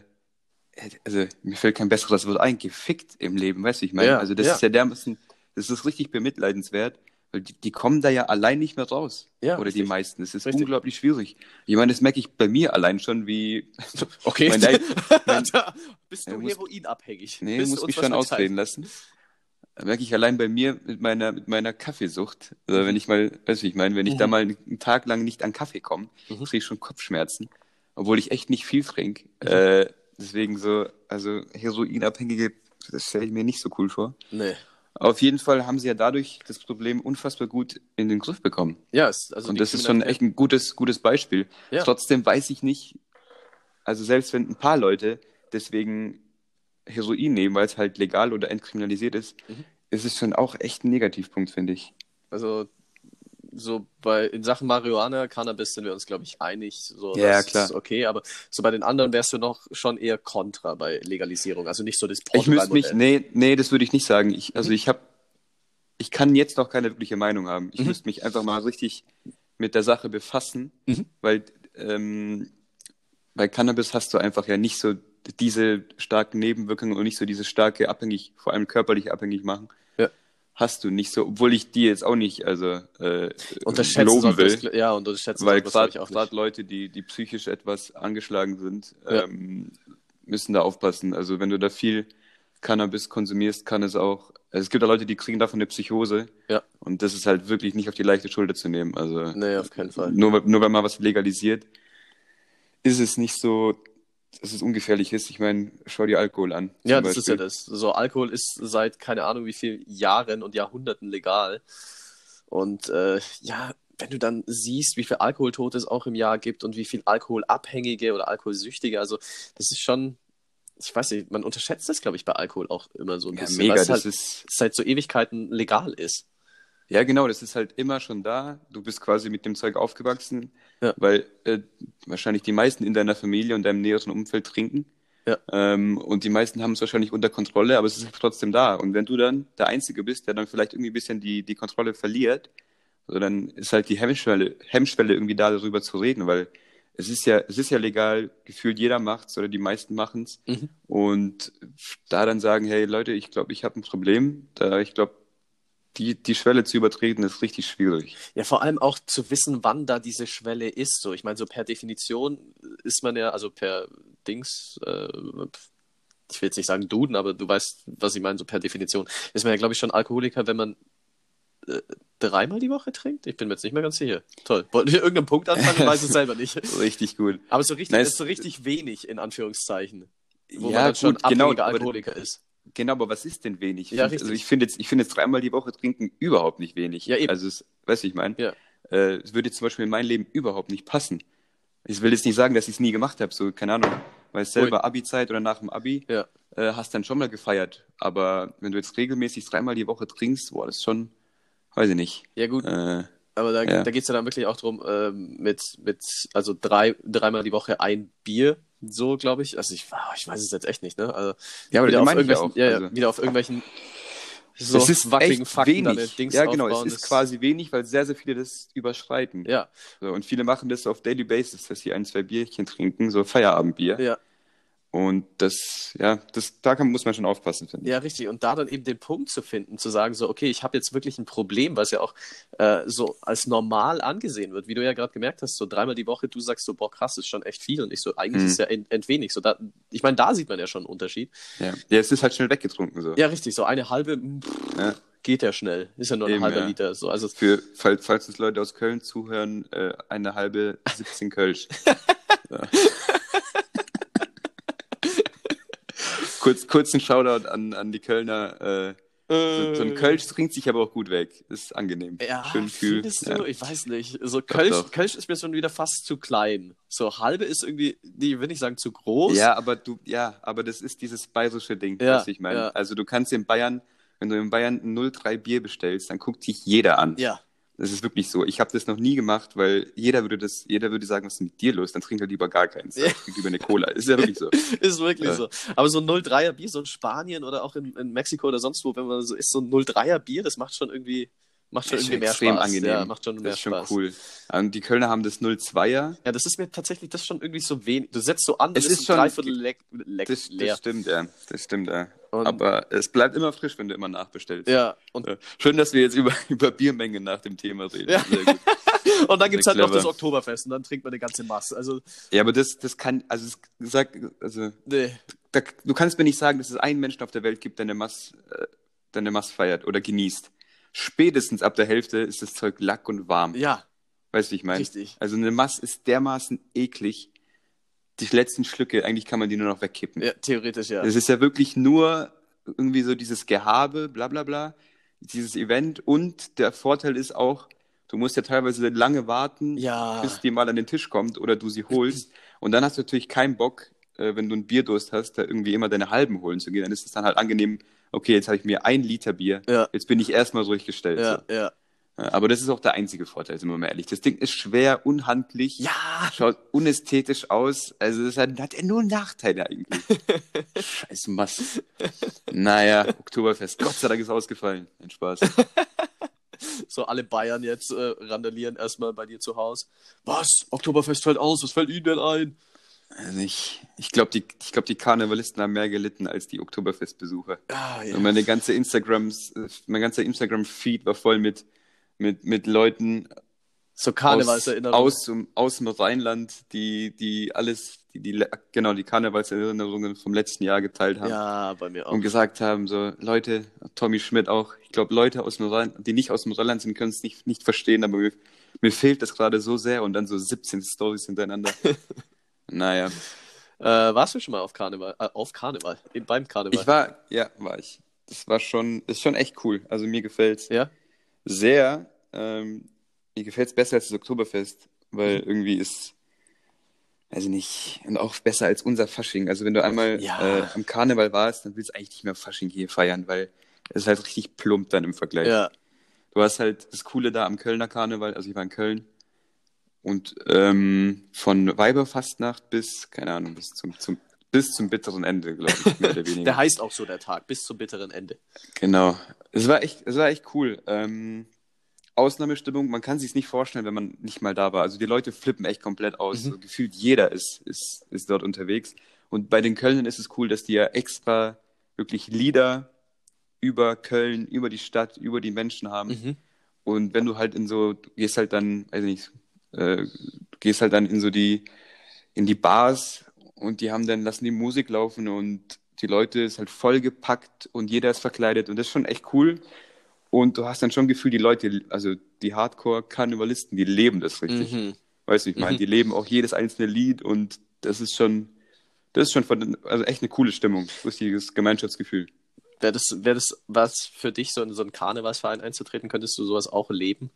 also mir fällt kein besseres Wort ein, gefickt im Leben, weißt du, ich meine? Ja, also das ja. ist ja dermaßen, das ist richtig bemitleidenswert, weil die, die kommen da ja allein nicht mehr raus. Ja, Oder die richtig. meisten. Es ist Richtig. unglaublich schwierig. Ich meine, das merke ich bei mir allein schon, wie. Okay, Mein mein- Da bist du muss- heroinabhängig. Nee, Bist muss mich schon ausreden lassen. Da merke ich allein bei mir mit meiner, mit meiner Kaffeesucht. Also wenn ich mal, weißt du, ich meine, wenn ich da Mhm. mal einen Tag lang nicht an Kaffee komme, Mhm. kriege ich schon Kopfschmerzen. Obwohl ich echt nicht viel trinke. Mhm. Äh, deswegen so, also Heroinabhängige, das stelle ich mir nicht so cool vor. Nee. Auf jeden Fall haben sie ja dadurch das Problem unfassbar gut in den Griff bekommen. Ja, es, also Und das ist schon echt ein gutes, gutes Beispiel. Ja. Trotzdem weiß ich nicht, also selbst wenn ein paar Leute deswegen Heroin nehmen, weil es halt legal oder entkriminalisiert ist, Mhm. ist es schon auch echt ein Negativpunkt, finde ich. Also so bei in Sachen Marihuana, Cannabis sind wir uns, glaube ich, einig. So, Ja, klar. Ist okay, aber so bei den anderen wärst du noch schon eher kontra bei Legalisierung. Also nicht so das Ich müsste mich, nee, nee, das würde ich nicht sagen. Ich, also Mhm. ich habe, ich kann jetzt noch keine wirkliche Meinung haben. Ich Mhm. müsste mich einfach mal richtig mit der Sache befassen, Mhm. weil ähm, bei Cannabis hast du einfach ja nicht so diese starken Nebenwirkungen und nicht so diese starke abhängig, vor allem körperlich abhängig machen. Hast du nicht so, obwohl ich die jetzt auch nicht also äh, Unterschätzen loben will. das, ja, unterschätzen Weil gerade auch gerade Leute, die, die psychisch etwas angeschlagen sind, Ja. ähm, müssen da aufpassen. Also wenn du da viel Cannabis konsumierst, kann es auch. Also es gibt ja Leute, die kriegen davon eine Psychose. Ja. Und das ist halt wirklich nicht auf die leichte Schulter zu nehmen. Also Nee, auf keinen Fall. nur, nur weil man was legalisiert, ist es nicht so, dass es ungefährlich ist. Ich meine, schau dir Alkohol an. Ja, das ist ja Beispiel. das. So, Alkohol ist seit keine Ahnung wie vielen Jahren und Jahrhunderten legal. Und äh, ja, wenn du dann siehst, wie viel Alkoholtote es auch im Jahr gibt und wie viel Alkoholabhängige oder Alkoholsüchtige, also das ist schon, ich weiß nicht, man unterschätzt das, glaube ich, bei Alkohol auch immer so ein Ja, bisschen, mega. weil es halt ist, seit so Ewigkeiten legal ist. Ja, genau, das ist halt immer schon da. Du bist quasi mit dem Zeug aufgewachsen, Ja. weil äh, wahrscheinlich die meisten in deiner Familie und deinem näheren Umfeld trinken. Ja. Ähm, und die meisten haben es wahrscheinlich unter Kontrolle, aber es ist halt trotzdem da. Und wenn du dann der Einzige bist, der dann vielleicht irgendwie ein bisschen die, die Kontrolle verliert, so dann ist halt die Hemmschwelle, Hemmschwelle irgendwie da, darüber zu reden, weil es ist ja, es ist ja legal, gefühlt jeder macht's oder die meisten machen's. Mhm. Und da dann sagen, hey Leute, ich glaube, ich habe ein Problem, da ich glaube, die, die Schwelle zu übertreten ist richtig schwierig. Ja, vor allem auch zu wissen, wann da diese Schwelle ist. So, ich meine, so per Definition ist man ja, also per Dings, äh, ich will jetzt nicht sagen Duden, aber du weißt, was ich meine, so per Definition ist man ja, glaube ich, schon Alkoholiker, wenn man äh, dreimal die Woche trinkt. Ich bin mir jetzt nicht mehr ganz sicher. Toll. Wollten wir irgendeinen Punkt anfangen? Ich weiß es selber nicht. Richtig gut. Aber so richtig, Nein, ist so richtig wenig, in Anführungszeichen. Wo Ja, man dann schon gut, genau, Alkoholiker ist. Genau, aber was ist denn wenig? Ich Ja, find, also ich finde jetzt, ich finde jetzt dreimal die Woche trinken überhaupt nicht wenig. Ja, eben. Also es, weißt du, ich meine, Ja. äh, es würde jetzt zum Beispiel in mein Leben überhaupt nicht passen. Ich will jetzt nicht sagen, dass ich es nie gemacht habe, so, keine Ahnung, weil selber Abi-Zeit oder nach dem Abi Ja. äh, hast dann schon mal gefeiert. Aber wenn du jetzt regelmäßig dreimal die Woche trinkst, boah, das ist schon, weiß ich nicht. Ja, gut. Äh, Aber da, Ja. da geht es ja dann wirklich auch darum, ähm, mit, mit, also drei, dreimal die Woche ein Bier, so glaube ich. Also ich, ah, ich weiß es jetzt echt nicht, ne? Also ja, aber wieder, auf irgendwelchen, auch. ja, also, wieder auf irgendwelchen so es ist wackeligen Fakten wenig. Dings ja, genau, aufbauen. es ist quasi wenig, weil sehr, sehr viele das überschreiten. Ja, So, und viele machen das auf Daily Basis, dass sie ein, zwei Bierchen trinken, so Feierabendbier. ja, Und das, ja, das, da kann, muss man schon aufpassen, finde ich. ja, richtig. Und da dann eben den Punkt zu finden, zu sagen, so, okay, ich habe jetzt wirklich ein Problem, was ja auch äh, so als normal angesehen wird, wie du ja gerade gemerkt hast, so dreimal die Woche, du sagst so, boah, krass, ist schon echt viel. Und ich so, eigentlich Mhm. ist ja ent, entwenig. So, da, ich meine, da sieht man ja schon einen Unterschied. Ja. ja, es ist halt schnell weggetrunken. So. Ja, richtig, so eine halbe pff, Ja. geht ja schnell. Ist ja nur ein Eben, halber ja. Liter. So, also Für, falls, falls uns Leute aus Köln zuhören, äh, eine halbe 17 Kölsch. Ja. Kurz, kurzen Shoutout an, an die Kölner. Äh, So, so ein Kölsch trinkt sich aber auch gut weg. Ist angenehm. Äh, Ja, Schön kühl. Ja. Ich weiß nicht. So Kölsch, doch. Kölsch ist mir schon wieder fast zu klein. So halbe ist irgendwie, die will ich sagen, zu groß. Ja, aber du, ja, aber das ist dieses bayerische Ding, Ja, was ich meine. ja. Also du kannst in Bayern, wenn du in Bayern ein 03 Bier bestellst, dann guckt dich jeder an. Ja. Das ist wirklich so. Ich habe das noch nie gemacht, weil jeder würde das, jeder würde sagen, was ist mit dir los? Dann trink halt lieber gar keins. Ja. Trink lieber eine Cola. Ist ja wirklich so. Ist wirklich Ja. so. Aber so ein 03er Bier, so in Spanien oder auch in, in Mexiko oder sonst wo, wenn man so isst, so ein 03er Bier, das macht schon irgendwie, macht schon irgendwie mehr extrem Spaß. angenehm. Ja, macht schon mehr Das ist schon Spaß. cool. Und die Kölner haben das 02er. Ja, das ist mir tatsächlich das ist schon irgendwie so wenig. Du setzt so an, Es das ist schon- Dreiviertel leck, leck, Das, leer. das stimmt, ja. Das stimmt, ja. Und- Aber es bleibt immer frisch, wenn du immer nachbestellst. Ja, und. Schön, dass wir jetzt über, über Biermengen nach dem Thema reden. Ja. Und dann gibt es halt noch clever. das Oktoberfest und dann trinkt man eine ganze Masse. Also, Ja, aber das, das kann, also, sag, also nee. da, du kannst mir nicht sagen, dass es einen Menschen auf der Welt gibt, der eine Mass, äh, der eine Mass feiert oder genießt. Spätestens ab der Hälfte ist das Zeug lack und warm. Ja, Weißt du, wie ich meine? richtig. Also eine Mass ist dermaßen eklig. Die letzten Schlücke, eigentlich kann man die nur noch wegkippen. Ja, theoretisch ja. Es ist ja wirklich nur irgendwie so dieses Gehabe, bla bla bla, dieses Event. Und der Vorteil ist auch, du musst ja teilweise lange warten, Ja. bis die mal an den Tisch kommt oder du sie holst. Und dann hast du natürlich keinen Bock, äh, wenn du einen Bierdurst hast, da irgendwie immer deine halben holen zu gehen. Dann ist es dann halt angenehm, okay, jetzt habe ich mir ein Liter Bier, Ja. jetzt bin ich erstmal ruhig gestellt. Ja, So. ja. Aber das ist auch der einzige Vorteil, sind wir mal ehrlich. Das Ding ist schwer, unhandlich, Ja, schaut unästhetisch aus. Also das hat, hat er nur Nachteile eigentlich. Scheiß Mass. Naja, Oktoberfest. Gott sei Dank ist ausgefallen. Ein Spaß. so alle Bayern jetzt äh, randalieren erstmal bei dir zu Hause. Was? Oktoberfest fällt aus, was fällt Ihnen denn ein? Also ich ich glaube, die, ich glaub, die Karnevalisten haben mehr gelitten als die Oktoberfestbesucher. Ah, ja. Und meine ganze Instagrams, mein ganzer Instagram-Feed war voll mit, mit, mit Leuten So aus, Karnevalserinnerungen. aus, dem- aus dem Rheinland, die, die alles, die, die, genau, die Karnevalserinnerungen vom letzten Jahr geteilt haben. Ja, bei mir auch. und gesagt haben, so Leute, Tommy Schmidt auch, ich glaube Leute aus dem Rhein, die nicht aus dem Rheinland sind, können es nicht, nicht verstehen, aber mir, mir fehlt das gerade so sehr und dann so 17 Stories hintereinander. naja, Äh, warst du schon mal auf Karneval? Äh, auf Karneval? In, beim Karneval? ich war, ja, war ich. Das war schon, ist schon echt cool. Also mir gefällt's Ja? sehr. Ähm, mir gefällt's besser als das Oktoberfest, weil Mhm. irgendwie ist, also nicht, und auch besser als unser Fasching. Also wenn du einmal Ja. äh, am Karneval warst, dann willst du eigentlich nicht mehr Fasching hier feiern, weil es ist halt richtig plump dann im Vergleich. Ja. Du hast halt das Coole da am Kölner Karneval, also ich war in Köln und ähm, von Weiberfastnacht bis, keine Ahnung, bis zum, zum, bis zum bitteren Ende, glaube ich, mehr oder weniger. Der heißt auch so der Tag, bis zum bitteren Ende. Genau. Es war echt, es war echt cool. Ähm, Ausnahmestimmung, man kann sich nicht vorstellen, wenn man nicht mal da war. Also die Leute flippen echt komplett aus. Mhm. So gefühlt jeder ist, ist, ist dort unterwegs. Und bei den Kölnern ist es cool, dass die ja extra wirklich Lieder über Köln, über die Stadt, über die Menschen haben. Mhm. Und wenn du halt in so, du gehst halt dann, weiß ich nicht, äh, gehst halt dann in so die, in die Bars und die haben dann, lassen die Musik laufen und die Leute ist halt vollgepackt und jeder ist verkleidet und das ist schon echt cool. Und du hast dann schon Gefühl, die Leute, also die Hardcore-Karnevalisten, die leben das richtig. Mhm. Weißt du, ich meine, Mhm. die leben auch jedes einzelne Lied und das ist schon, das ist schon von, also echt eine coole Stimmung, richtiges Gemeinschaftsgefühl. Wäre das, wär das was für dich, so in so einen Karnevalsverein einzutreten? Könntest du sowas auch leben?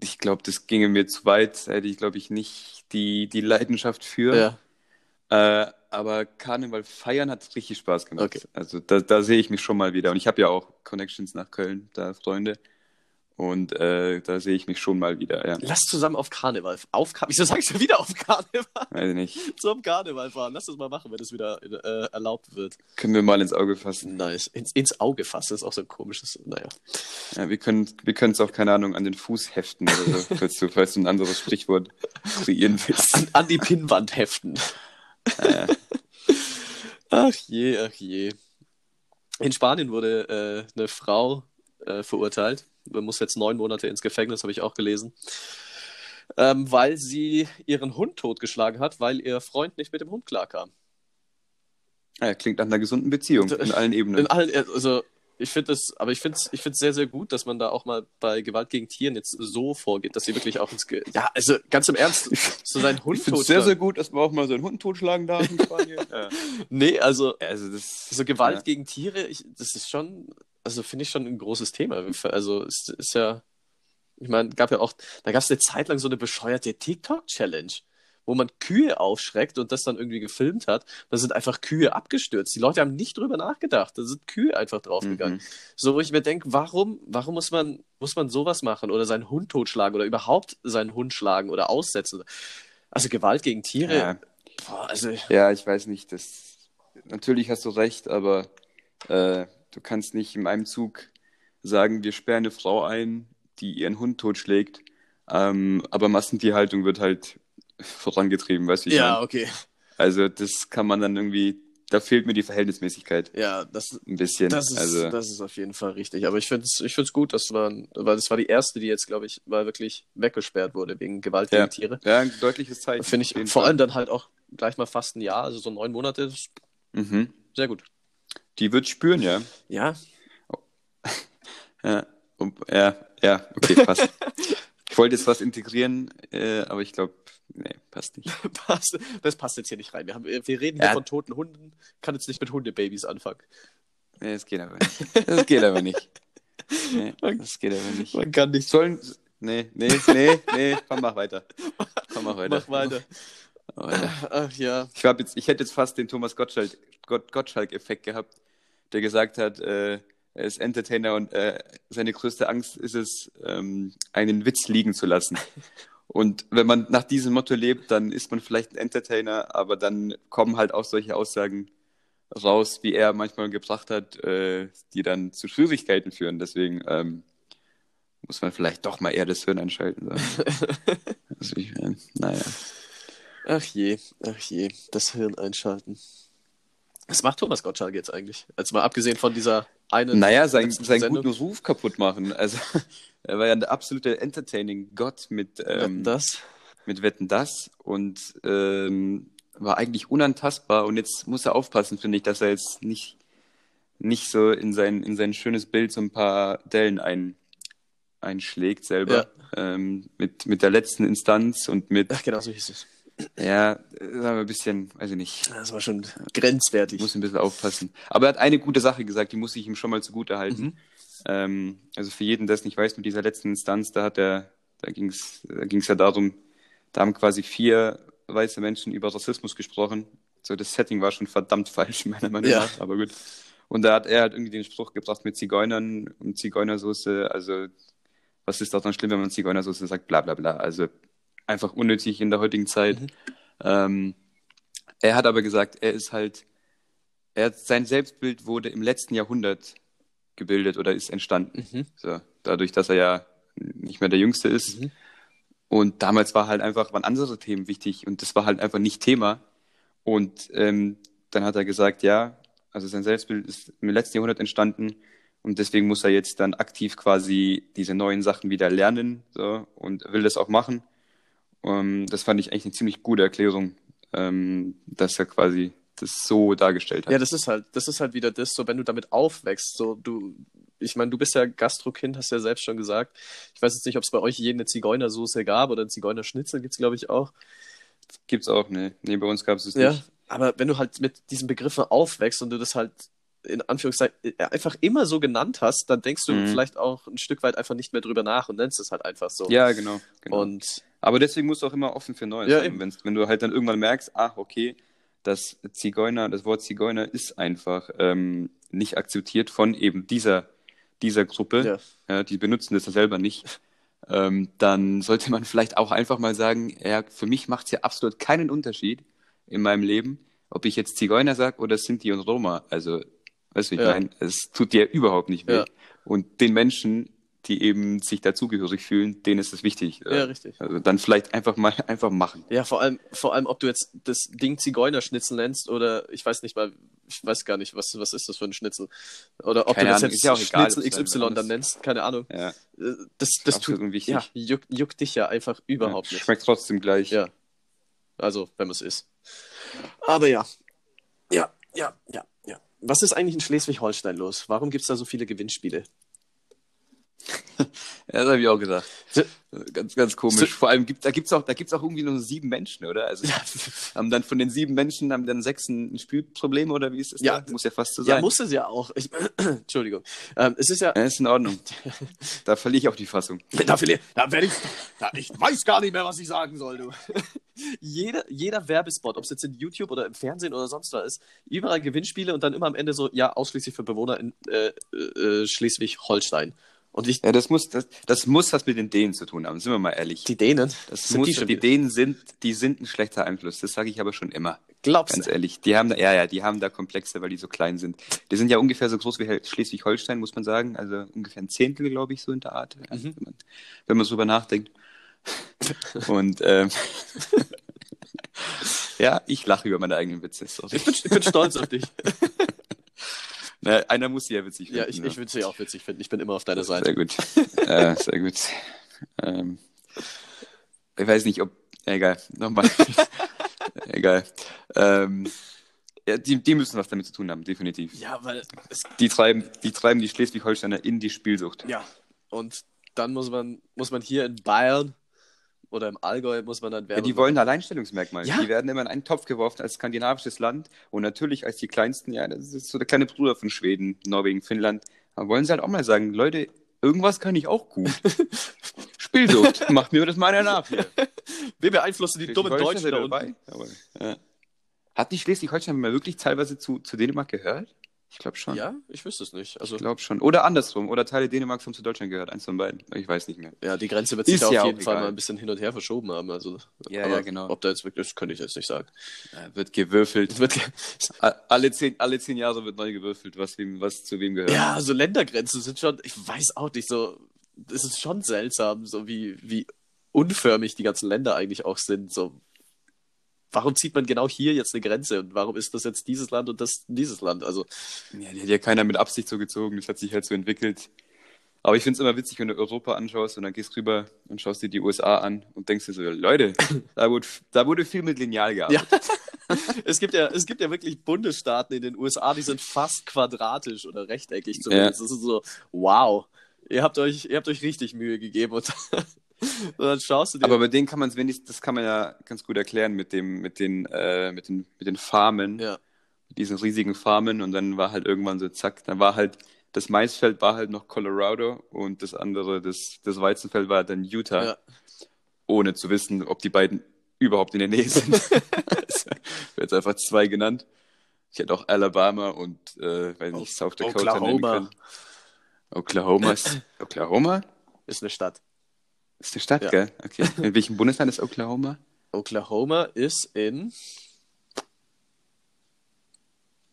Ich glaube, das ginge mir zu weit, da hätte ich, glaube ich, nicht die, die Leidenschaft für. Äh, aber Karneval feiern hat richtig Spaß gemacht. Okay. Also da, da sehe ich mich schon mal wieder. Und ich habe ja auch Connections nach Köln, da Freunde. Und äh, da sehe ich mich schon mal wieder, ja. Lass zusammen auf Karneval. Auf Kar Wieso sagst du wieder auf Karneval? Weiß ich nicht. Zum Karneval fahren. Lass das mal machen, wenn das wieder äh, erlaubt wird. Können wir mal ins Auge fassen. Nice. Ins, ins Auge fassen ist auch so ein komisches. Naja. Ja, wir können wir es auch, keine Ahnung, an den Fuß heften oder so, falls du, falls du ein anderes Sprichwort kreieren willst. An, an die Pinnwand heften. Ja. Ach je, ach je. In Spanien wurde äh, eine Frau äh, verurteilt. Man muss jetzt neun Monate ins Gefängnis, habe ich auch gelesen. Ähm, weil sie ihren Hund totgeschlagen hat, weil ihr Freund nicht mit dem Hund klarkam. Ja, klingt nach einer gesunden Beziehung in allen Ebenen. In allen, also ich finde es, aber ich finde es ich find's sehr, sehr gut, dass man da auch mal bei Gewalt gegen Tieren jetzt so vorgeht, dass sie wirklich auch ins Ge Ja, also ganz im Ernst, so seinen Hund Ich finde es sehr, sehr gut, dass man auch mal so einen Hund totschlagen darf in Spanien. ja. Nee, also, Also das, so Gewalt ja. gegen Tiere, ich, das ist schon, also finde ich schon ein großes Thema. Also es ist ja, ich meine, gab ja auch, da gab es eine Zeit lang so eine bescheuerte TikTok-Challenge, wo man Kühe aufschreckt und das dann irgendwie gefilmt hat. Da sind einfach Kühe abgestürzt. Die Leute haben nicht drüber nachgedacht. Da sind Kühe einfach draufgegangen. Mhm. So, wo ich mir denke, warum, warum muss man, muss man sowas machen oder seinen Hund totschlagen oder überhaupt seinen Hund schlagen oder aussetzen? Also Gewalt gegen Tiere, Ja. boah, also Ja, ich weiß nicht. Das... Natürlich hast du recht, aber äh, du kannst nicht in einem Zug sagen, wir sperren eine Frau ein, die ihren Hund totschlägt. Ähm, aber Massentierhaltung wird halt vorangetrieben, weißt du, ja, meine? okay. Also das kann man dann irgendwie, da fehlt mir die Verhältnismäßigkeit Ja, das, ein bisschen. Das ist, also, das ist auf jeden Fall richtig. Aber ich finde es ich find's gut, dass man, weil das war die erste, die jetzt, glaube ich, mal wirklich weggesperrt wurde wegen Gewalt Ja. gegen Tiere. ja, ein deutliches Zeichen. Finde ich vor Fall. allem dann halt auch gleich mal fast ein Jahr, also so neun Monate, Mhm. sehr gut. Die wird spüren, ja. Ja, Ja, ja, ja, okay, passt. ich wollte jetzt was integrieren, äh, aber ich glaube, nee, passt nicht. das passt jetzt hier nicht rein. Wir, haben, wir reden hier Ja. von toten Hunden, kann jetzt nicht mit Hundebabys anfangen. Nee, das geht aber nicht. Das geht aber nicht. Nee, das geht aber nicht. Man kann nicht. Sollen. Nee, nee, nee, nee, komm, mach weiter. Komm, mach weiter. Mach weiter. Mach weiter. Ach ja. Ich, jetzt, ich hätte jetzt fast den Thomas Gottschalk- Gott, Gottschalk-Effekt gehabt, der gesagt hat, äh, er ist Entertainer und äh, seine größte Angst ist es, ähm, einen Witz liegen zu lassen. Und wenn man nach diesem Motto lebt, dann ist man vielleicht ein Entertainer, aber dann kommen halt auch solche Aussagen raus, wie er manchmal gebracht hat, äh, die dann zu Schwierigkeiten führen. Deswegen ähm, muss man vielleicht doch mal eher das Hirn einschalten. So. also ich, äh, naja. Ach je, ach je, das Hirn einschalten. Was macht Thomas Gottschalk jetzt eigentlich? Jetzt mal abgesehen von dieser einen. Naja, sein, seinen Sendung. guten Ruf kaputt machen. Also, er war ja ein absoluter Entertaining-Gott mit, ähm, das. mit Wetten das und ähm, war eigentlich unantastbar. Und jetzt muss er aufpassen, finde ich, dass er jetzt nicht, nicht so in sein, in sein schönes Bild so ein paar Dellen ein, einschlägt selber. Ähm, mit, mit der letzten Instanz und mit, Ach, genau so hieß es. Ja, sagen wir ein bisschen, weiß ich nicht. Das war schon grenzwertig. muss ein bisschen aufpassen. Aber er hat eine gute Sache gesagt, die muss ich ihm schon mal zugute halten. Mhm. Ähm, also für jeden, der es nicht weiß, mit dieser letzten Instanz, da hat er, da ging es da ging's ja darum, da haben quasi vier weiße Menschen über Rassismus gesprochen. So, das Setting war schon verdammt falsch, meiner Meinung Ja. nach, aber gut. Und da hat er halt irgendwie den Spruch gebracht mit Zigeunern und Zigeunersoße, also was ist daran schlimm, wenn man Zigeunersoße sagt, bla bla bla. Also einfach unnötig in der heutigen Zeit. Mhm. Ähm, er hat aber gesagt, er ist halt, er hat, sein Selbstbild wurde im letzten Jahrhundert gebildet oder ist entstanden. Mhm. So, dadurch, dass er ja nicht mehr der Jüngste ist. Mhm. Und damals war halt einfach, waren andere Themen wichtig und das war halt einfach nicht Thema. Und ähm, dann hat er gesagt, ja, also sein Selbstbild ist im letzten Jahrhundert entstanden und deswegen muss er jetzt dann aktiv quasi diese neuen Sachen wieder lernen so, und will das auch machen. Um, das fand ich eigentlich eine ziemlich gute Erklärung, ähm, dass er quasi das so dargestellt hat. Ja, das ist halt, das ist halt wieder das, so wenn du damit aufwächst, so du, ich meine, du bist ja Gastrokind, hast ja selbst schon gesagt. Ich weiß jetzt nicht, ob es bei euch je eine Zigeunersoße gab oder ein Zigeunerschnitzel gibt's glaube ich auch. Gibt's auch, ne? Nee, bei uns gab es es Ja. nicht. Aber wenn du halt mit diesen Begriffen aufwächst und du das halt in Anführungszeichen äh, einfach immer so genannt hast, dann denkst du Mhm. vielleicht auch ein Stück weit einfach nicht mehr drüber nach und nennst es halt einfach so. Ja, genau. genau. Und Aber deswegen musst du auch immer offen für Neues Ja, sein. Wenn's, wenn du halt dann irgendwann merkst, ach, okay, das Zigeuner, das Wort Zigeuner ist einfach ähm, nicht akzeptiert von eben dieser, dieser Gruppe. ja, Ja, die benutzen das ja selber nicht. Ähm, dann sollte man vielleicht auch einfach mal sagen, ja, für mich macht es ja absolut keinen Unterschied in meinem Leben, ob ich jetzt Zigeuner sage oder Sinti und Roma. Also, weißt du, ich Ja. meine? Es tut dir überhaupt nicht weh. Ja. Und den Menschen, die eben sich dazugehörig fühlen, denen ist es wichtig. ja, richtig. Also dann vielleicht einfach mal einfach machen. Ja, vor allem, vor allem, ob du jetzt das Ding Zigeunerschnitzel nennst oder ich weiß nicht mal, ich weiß gar nicht, was, was ist das für ein Schnitzel? Oder ob Keine du das Ahnung, jetzt ja auch egal, Schnitzel dann XY dann nennst, keine Ahnung. Ja, Äh, Das, das absolut tut, unwichtig. ja, juckt, juckt dich ja einfach überhaupt ja, nicht. Schmeckt trotzdem gleich. Ja. Also, wenn man es isst. Aber ja. Ja, ja, ja, ja. was ist eigentlich in Schleswig-Holstein los? Warum gibt es da so viele Gewinnspiele? Ja, das habe ich auch gesagt. So- Ganz, ganz komisch. Vor allem gibt da gibt's auch, da gibt's auch irgendwie nur sieben Menschen, oder? Also haben dann von den sieben Menschen haben dann sechs ein Spielproblem oder wie ist das? Ja. da? muss ja fast so Ja, sein. muss es ja auch. Ich, Entschuldigung. Ähm, es ist ja. Ja, ist in Ordnung. Da verliere ich auch die Fassung. Da, verli- da werde ich. Da, ich weiß gar nicht mehr, was ich sagen soll, du. jeder, jeder Werbespot, ob es jetzt in YouTube oder im Fernsehen oder sonst was ist, überall Gewinnspiele und dann immer am Ende so, ja, ausschließlich für Bewohner in äh, äh, Schleswig-Holstein. Und ich, Ja, das muss, das, das muss was mit den Dänen zu tun haben, sind wir mal ehrlich. die Dänen, das sind muss, die die Dänen sind, die sind ein schlechter Einfluss. Das sage ich aber schon immer. Glaubst Ganz du? ehrlich. Die haben da, ja, ja, die haben da Komplexe, weil die so klein sind. Die sind ja ungefähr so groß wie Schleswig-Holstein, muss man sagen. Also ungefähr ein Zehntel, glaube ich, so in der Art. Also, Mhm. wenn, man, wenn man so drüber nachdenkt. Und ähm, ja, ich lache über meine eigenen Witze. Sorry. Ich bin, ich bin stolz auf dich. Na, einer muss sie ja witzig finden. Ja, ich, ne? ich würde sie auch witzig finden. Ich bin immer auf deiner Sehr Seite. gut. äh, sehr gut. Ähm, ich weiß nicht, ob. Egal, nochmal. egal. Ähm, ja, die, die müssen was damit zu tun haben, definitiv. Ja, weil Die treiben die, treiben die Schleswig-Holsteiner in die Spielsucht. ja. Und dann muss man, muss man hier in Bayern oder im Allgäu muss man dann Ja, Werbung die wollen ein Alleinstellungsmerkmal. Ja. Die werden immer in einen Topf geworfen als skandinavisches Land und natürlich als die kleinsten, ja, das ist so der kleine Bruder von Schweden, Norwegen, Finnland. Aber wollen sie halt auch mal sagen, Leute, irgendwas kann ich auch gut. Spielsucht, macht mir das meiner nach hier. Wir beeinflussen die dummen Deutschen da dabei? Ja. Hat nicht Schleswig-Holstein mal wirklich teilweise zu, zu Dänemark gehört? Ich glaube schon. Ja, ich wüsste es nicht. Also, Ich glaube schon. Oder andersrum. Oder Teile Dänemarks haben zu Deutschland gehört. Eins von beiden. Ich weiß nicht mehr. ja, die Grenze wird sich Ist da auf ja jeden Fall egal. mal ein bisschen hin und her verschoben haben. Also, Ja, aber ja, genau. Ob da jetzt wirklich, das könnte ich jetzt nicht sagen. Äh, Wird gewürfelt. Wird, ge- Alle zehn, alle zehn Jahre wird neu gewürfelt, was, wem, was zu wem gehört. ja, so Ländergrenzen sind schon, ich weiß auch nicht, so, es ist schon seltsam, so wie, wie unförmig die ganzen Länder eigentlich auch sind. So, warum zieht man genau hier jetzt eine Grenze und warum ist das jetzt dieses Land und das dieses Land? Also, Ja, die hat ja keiner mit Absicht so gezogen. Das hat sich halt so entwickelt. Aber ich finde es immer witzig, wenn du Europa anschaust und dann gehst rüber und schaust dir die USA an und denkst dir so, Leute, da wurde, da wurde viel mit Lineal gearbeitet. Ja. es gibt ja, es gibt ja wirklich Bundesstaaten in den USA, die sind fast quadratisch oder rechteckig zumindest. Das ist so, wow, ihr habt euch, ihr habt euch richtig Mühe gegeben und, und dann schaust du dir. Aber bei denen kann man es wenigstens, das kann man ja ganz gut erklären mit dem, mit den, äh, mit den, mit den Farmen, ja, mit diesen riesigen Farmen und dann war halt irgendwann so zack, dann war halt das Maisfeld war halt noch Colorado und das andere, das, das Weizenfeld war dann Utah, ja. ohne zu wissen, ob die beiden überhaupt in der Nähe sind. also, wird jetzt einfach zwei genannt. Ich hätte auch Alabama und äh, weiß nicht, South Dakota nennen Oklahoma können. Oklahoma ist Oklahoma ist eine Stadt. Ist eine Stadt, Ja. gell? Okay. In welchem Bundesland ist Oklahoma? Oklahoma ist in.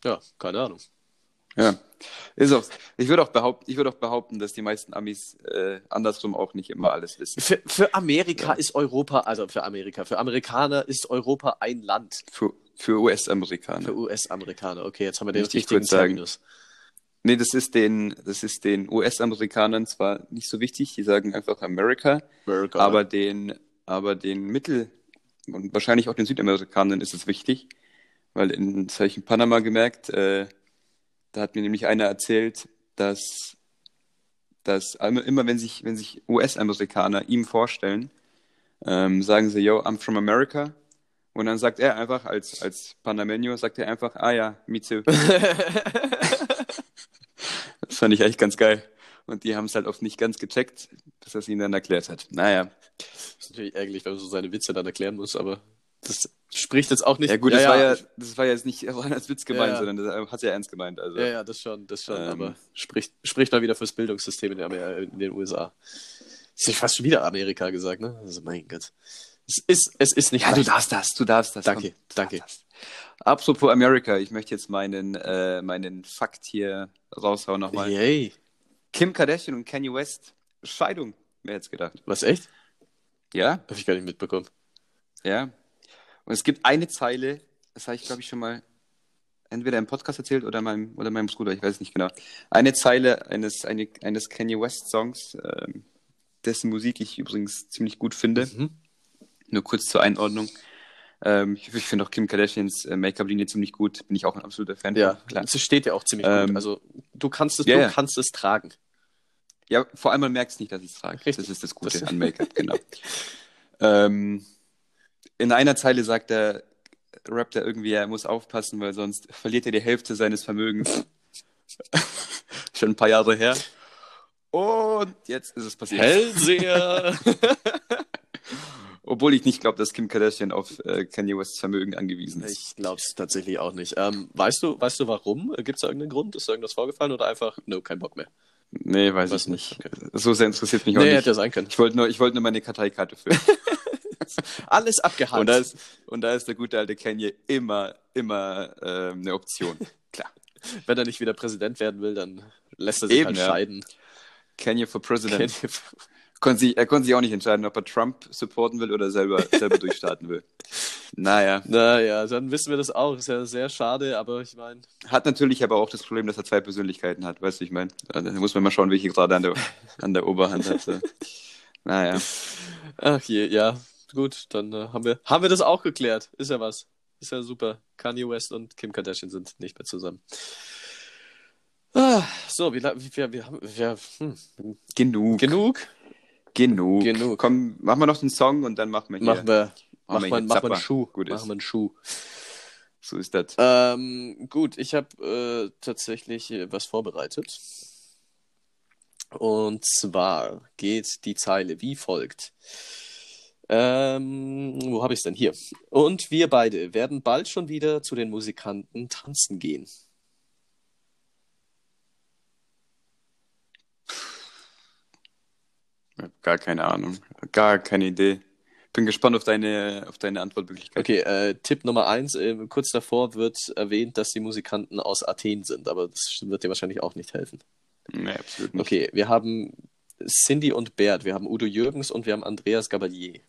Ja, keine Ahnung. Ja, ist auch. Ich würde auch behaupten, ich würde auch behaupten, dass die meisten Amis äh, andersrum auch nicht immer alles wissen. Für, für Amerika Ja. ist Europa, also für Amerika, für Amerikaner ist Europa ein Land. Für, für US-Amerikaner. Für US-Amerikaner. Okay, jetzt haben wir den richtigen kurz sagen. Nee, das ist den, das ist den US-Amerikanern zwar nicht so wichtig, die sagen einfach America, America. aber den, aber den Mittel- und wahrscheinlich auch den Südamerikanern ist es wichtig, weil in, das habe ich in Panama gemerkt, äh, da hat mir nämlich einer erzählt, dass, dass immer, immer wenn sich, wenn sich US-Amerikaner ihm vorstellen, ähm, sagen sie, yo, I'm from America. Und dann sagt er einfach, als, als Panameño, sagt er einfach, ah ja, me too. Das fand ich echt ganz geil. Und die haben es halt oft nicht ganz gecheckt, bis er es ihnen dann erklärt hat. Naja. Das ist natürlich ärgerlich, wenn man so seine Witze dann erklären muss, aber das spricht jetzt auch nicht. Ja gut, das, War ja, das war ja jetzt nicht als Witz gemeint, Ja, ja. sondern das hat er ernst gemeint. Also, Ja, ja, das schon, das schon, Ähm. aber spricht, spricht mal wieder fürs Bildungssystem in, der, in den USA. Habe ich fast schon wieder Amerika gesagt, ne? Also mein Gott. Es ist, es ist nicht ja, du leicht. darfst das, du darfst das. Danke, komm, du danke. das. Apropos America, ich möchte jetzt meinen, äh, meinen Fakt hier raushauen nochmal. Yay. Kim Kardashian und Kanye West, Scheidung, wer hätte es gedacht? Was, echt? Ja, Habe ich gar nicht mitbekommen. ja. Und es gibt eine Zeile, das habe ich glaube ich schon mal entweder im Podcast erzählt oder meinem, oder meinem Bruder, ich weiß es nicht genau. Eine Zeile eines, eine, eines Kanye West Songs, ähm, dessen Musik ich übrigens ziemlich gut finde. Mhm. Nur kurz zur Einordnung. Ähm, ich ich finde auch Kim Kardashians äh, Make-up-Linie ziemlich gut. Bin ich auch ein absoluter Fan Ja, von. Klar. es steht ja auch ziemlich Ähm, gut. Also du kannst es, ja, du kannst es tragen. Ja, vor allem man merkt es nicht, dass ich es trage. Richtig. Das ist das Gute Das- an Make-up, genau. ähm, in einer Zeile sagt der rappt er irgendwie, er muss aufpassen, weil sonst verliert er die Hälfte seines Vermögens. Schon ein paar Jahre her. Und jetzt ist es passiert. Hellseher! Obwohl ich nicht glaube, dass Kim Kardashian auf äh, Kanye Wests Vermögen angewiesen ist. ich glaube es tatsächlich auch nicht. Ähm, weißt du, weißt du warum? Gibt es da irgendeinen Grund? Ist da irgendwas vorgefallen oder einfach, no, kein Bock mehr? Nee, weiß Weiß ich nicht. nicht, So sehr interessiert mich auch Nee, nicht. hätte ja sein können. Ich wollte nur, ich wollte nur meine Karteikarte füllen. Alles abgehakt. und, da ist, und da ist der gute alte Kanye immer, immer ähm, eine Option. Klar. Wenn er nicht wieder Präsident werden will, dann lässt er sich Eben, halt ja. scheiden. Kanye for President. Konnte sich, er konnte sich auch nicht entscheiden, ob er Trump supporten will oder selber, selber durchstarten will. Naja. Naja, dann wissen wir das auch. Ist ja sehr schade, aber ich meine, Hat natürlich aber auch das Problem, dass er zwei Persönlichkeiten hat. Weißt du, ich meine? Da muss man mal schauen, welche gerade an der, an der Oberhand hat. So. Naja. ach je, ja, gut, dann äh, haben, wir, haben wir das auch geklärt. Ist ja was. Ist ja super. Kanye West und Kim Kardashian sind nicht mehr zusammen. Ah, so, wie, la- wie wir, wir haben wir, hm, Genug. genug. Genug. Genug. Komm, machen wir noch den Song und dann machen wir hier. Machen wir, Machen wir machen wir einen. Schuh. Gut ist. machen wir einen Schuh. So ist das. Ähm, gut, ich habe äh, tatsächlich was vorbereitet. Und zwar geht die Zeile wie folgt. Ähm, wo habe ich es denn hier? Und wir beide werden bald schon wieder zu den Musikanten tanzen gehen. Ich hab Gar keine Ahnung. Gar keine Idee. Bin gespannt auf deine, auf deine Antwortmöglichkeit. Okay, äh, Tipp Nummer eins. Äh, kurz davor wird erwähnt, dass die Musikanten aus Athen sind, aber das wird dir wahrscheinlich auch nicht helfen. Nee, absolut nicht. Okay, wir haben Cindy und Bert, wir haben Udo Jürgens und wir haben Andreas Gabalier.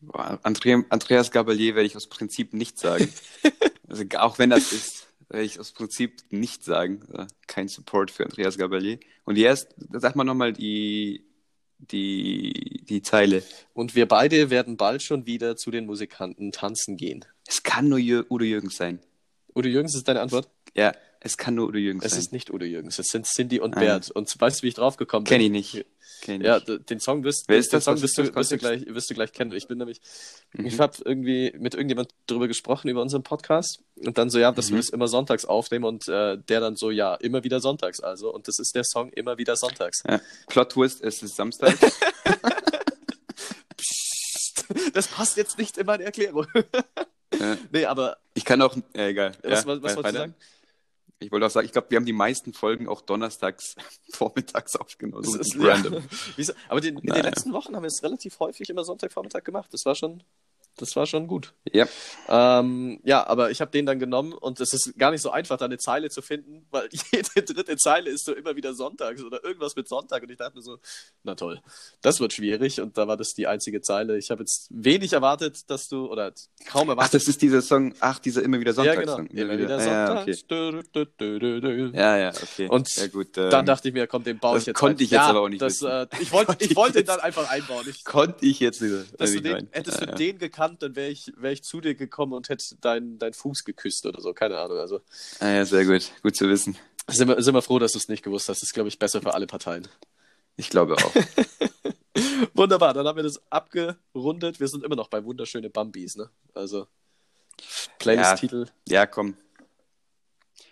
Boah, Andre, Andreas Gabalier werde ich aus Prinzip nicht sagen. also auch wenn das ist, werde ich aus Prinzip nicht sagen. Äh, Kein Support für Andreas Gabalier. Und jetzt, sag mal nochmal die, die, die Zeile. Und wir beide werden bald schon wieder zu den Musikanten tanzen gehen. Es kann nur Jür Udo Jürgens sein. Udo Jürgens ist deine Antwort? Ja, es kann nur Udo Jürgens Es sein. ist nicht Udo Jürgens, es sind Cindy und Ah, Bert. Und weißt du, wie ich drauf gekommen bin? Kenn ich nicht. Kenn ich Ja, den Song wirst, den das? Song wirst, du, wirst, du gleich, wirst du gleich kennen. Ich bin nämlich, Mhm. ich habe irgendwie mit irgendjemand darüber gesprochen, über unseren Podcast. Und dann so, ja, dass Mhm. wir es immer sonntags aufnehmen. Und äh, der dann so, ja, immer wieder sonntags also. Und das ist der Song immer wieder sonntags. Ja. Plot Twist, es ist Samstag. Das passt jetzt nicht in meine Erklärung. Ja. nee, aber Ich kann auch, äh, egal. was, Ja, was, was wolltest du sagen? Ich wollte auch sagen, ich glaube, wir haben die meisten Folgen auch donnerstags vormittags aufgenommen. Das ist, random. Ja. Aber den, in den letzten Wochen haben wir es relativ häufig immer Sonntagvormittag gemacht. Das war schon, das war schon gut. Ja. Ähm, ja, aber ich habe den dann genommen und es ist gar nicht so einfach, da eine Zeile zu finden, weil jede dritte Zeile ist so immer wieder sonntags oder irgendwas mit Sonntag. Und ich dachte mir so, na toll, das wird schwierig. Und da war das die einzige Zeile. Ich habe jetzt wenig erwartet, dass du, oder kaum Ach, erwartet. das ist dieser Song, ach, dieser immer wieder ja, genau. Sonntagssong. Immer wieder dö, dö. Ja, ja, okay. Und ja, gut, ähm, Dann dachte ich mir, komm, den baue ich jetzt konnte ich jetzt ja, aber auch nicht Das, äh, ich wollte ich ihn jetzt- dann einfach einbauen. Ich, konnte ich jetzt nicht. dass du den, hättest du den gekannt, dann wäre ich, wär ich zu dir gekommen und hätte deinen dein Fuß geküsst oder so. Keine Ahnung. Also Ah, ja, sehr gut. Gut zu wissen. sind wir, sind wir froh, dass du es nicht gewusst hast. Das ist, glaube ich, besser für alle Parteien. Ich glaube auch. Wunderbar, dann haben wir das abgerundet. Wir sind immer noch bei wunderschöne Bambis, ne? Also Playlist-Titel. ja, komm.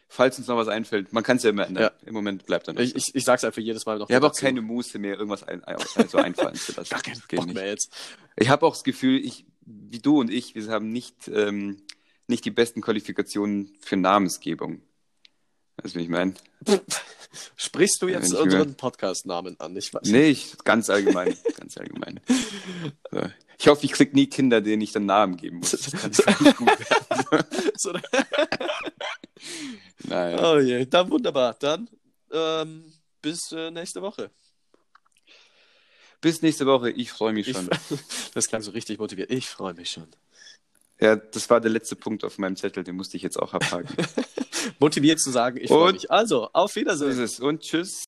Falls uns noch was einfällt, man kann es ja immer ändern. Ja. Im Moment bleibt dann Ich, ich, ich sag's einfach jedes Mal noch. ich habe auch dazu. keine Muße mehr, irgendwas ein, also einfallen zu lassen. Gar keinen Das geht Bock nicht. mehr jetzt. Ich habe auch das Gefühl, ich, wie du und ich, wir haben nicht, ähm, nicht die besten Qualifikationen für Namensgebung. Weißt du, wie ich meine? Sprichst du jetzt unseren Podcast-Namen an? Ich weiß Nee, ich, ganz allgemein. ganz allgemein. So. Ich hoffe, ich krieg nie Kinder, denen ich dann Namen geben muss. Das kann nicht gut werden. Naja. oh je, dann wunderbar. Dann ähm, bis äh, nächste Woche. Bis nächste Woche. Ich freue mich Ich, schon. das klang so richtig motiviert. Ich freue mich schon. Ja, das war der letzte Punkt auf meinem Zettel, den musste ich jetzt auch abhaken. Motiviert zu sagen, ich freue mich. Also, auf Wiedersehen. Und tschüss.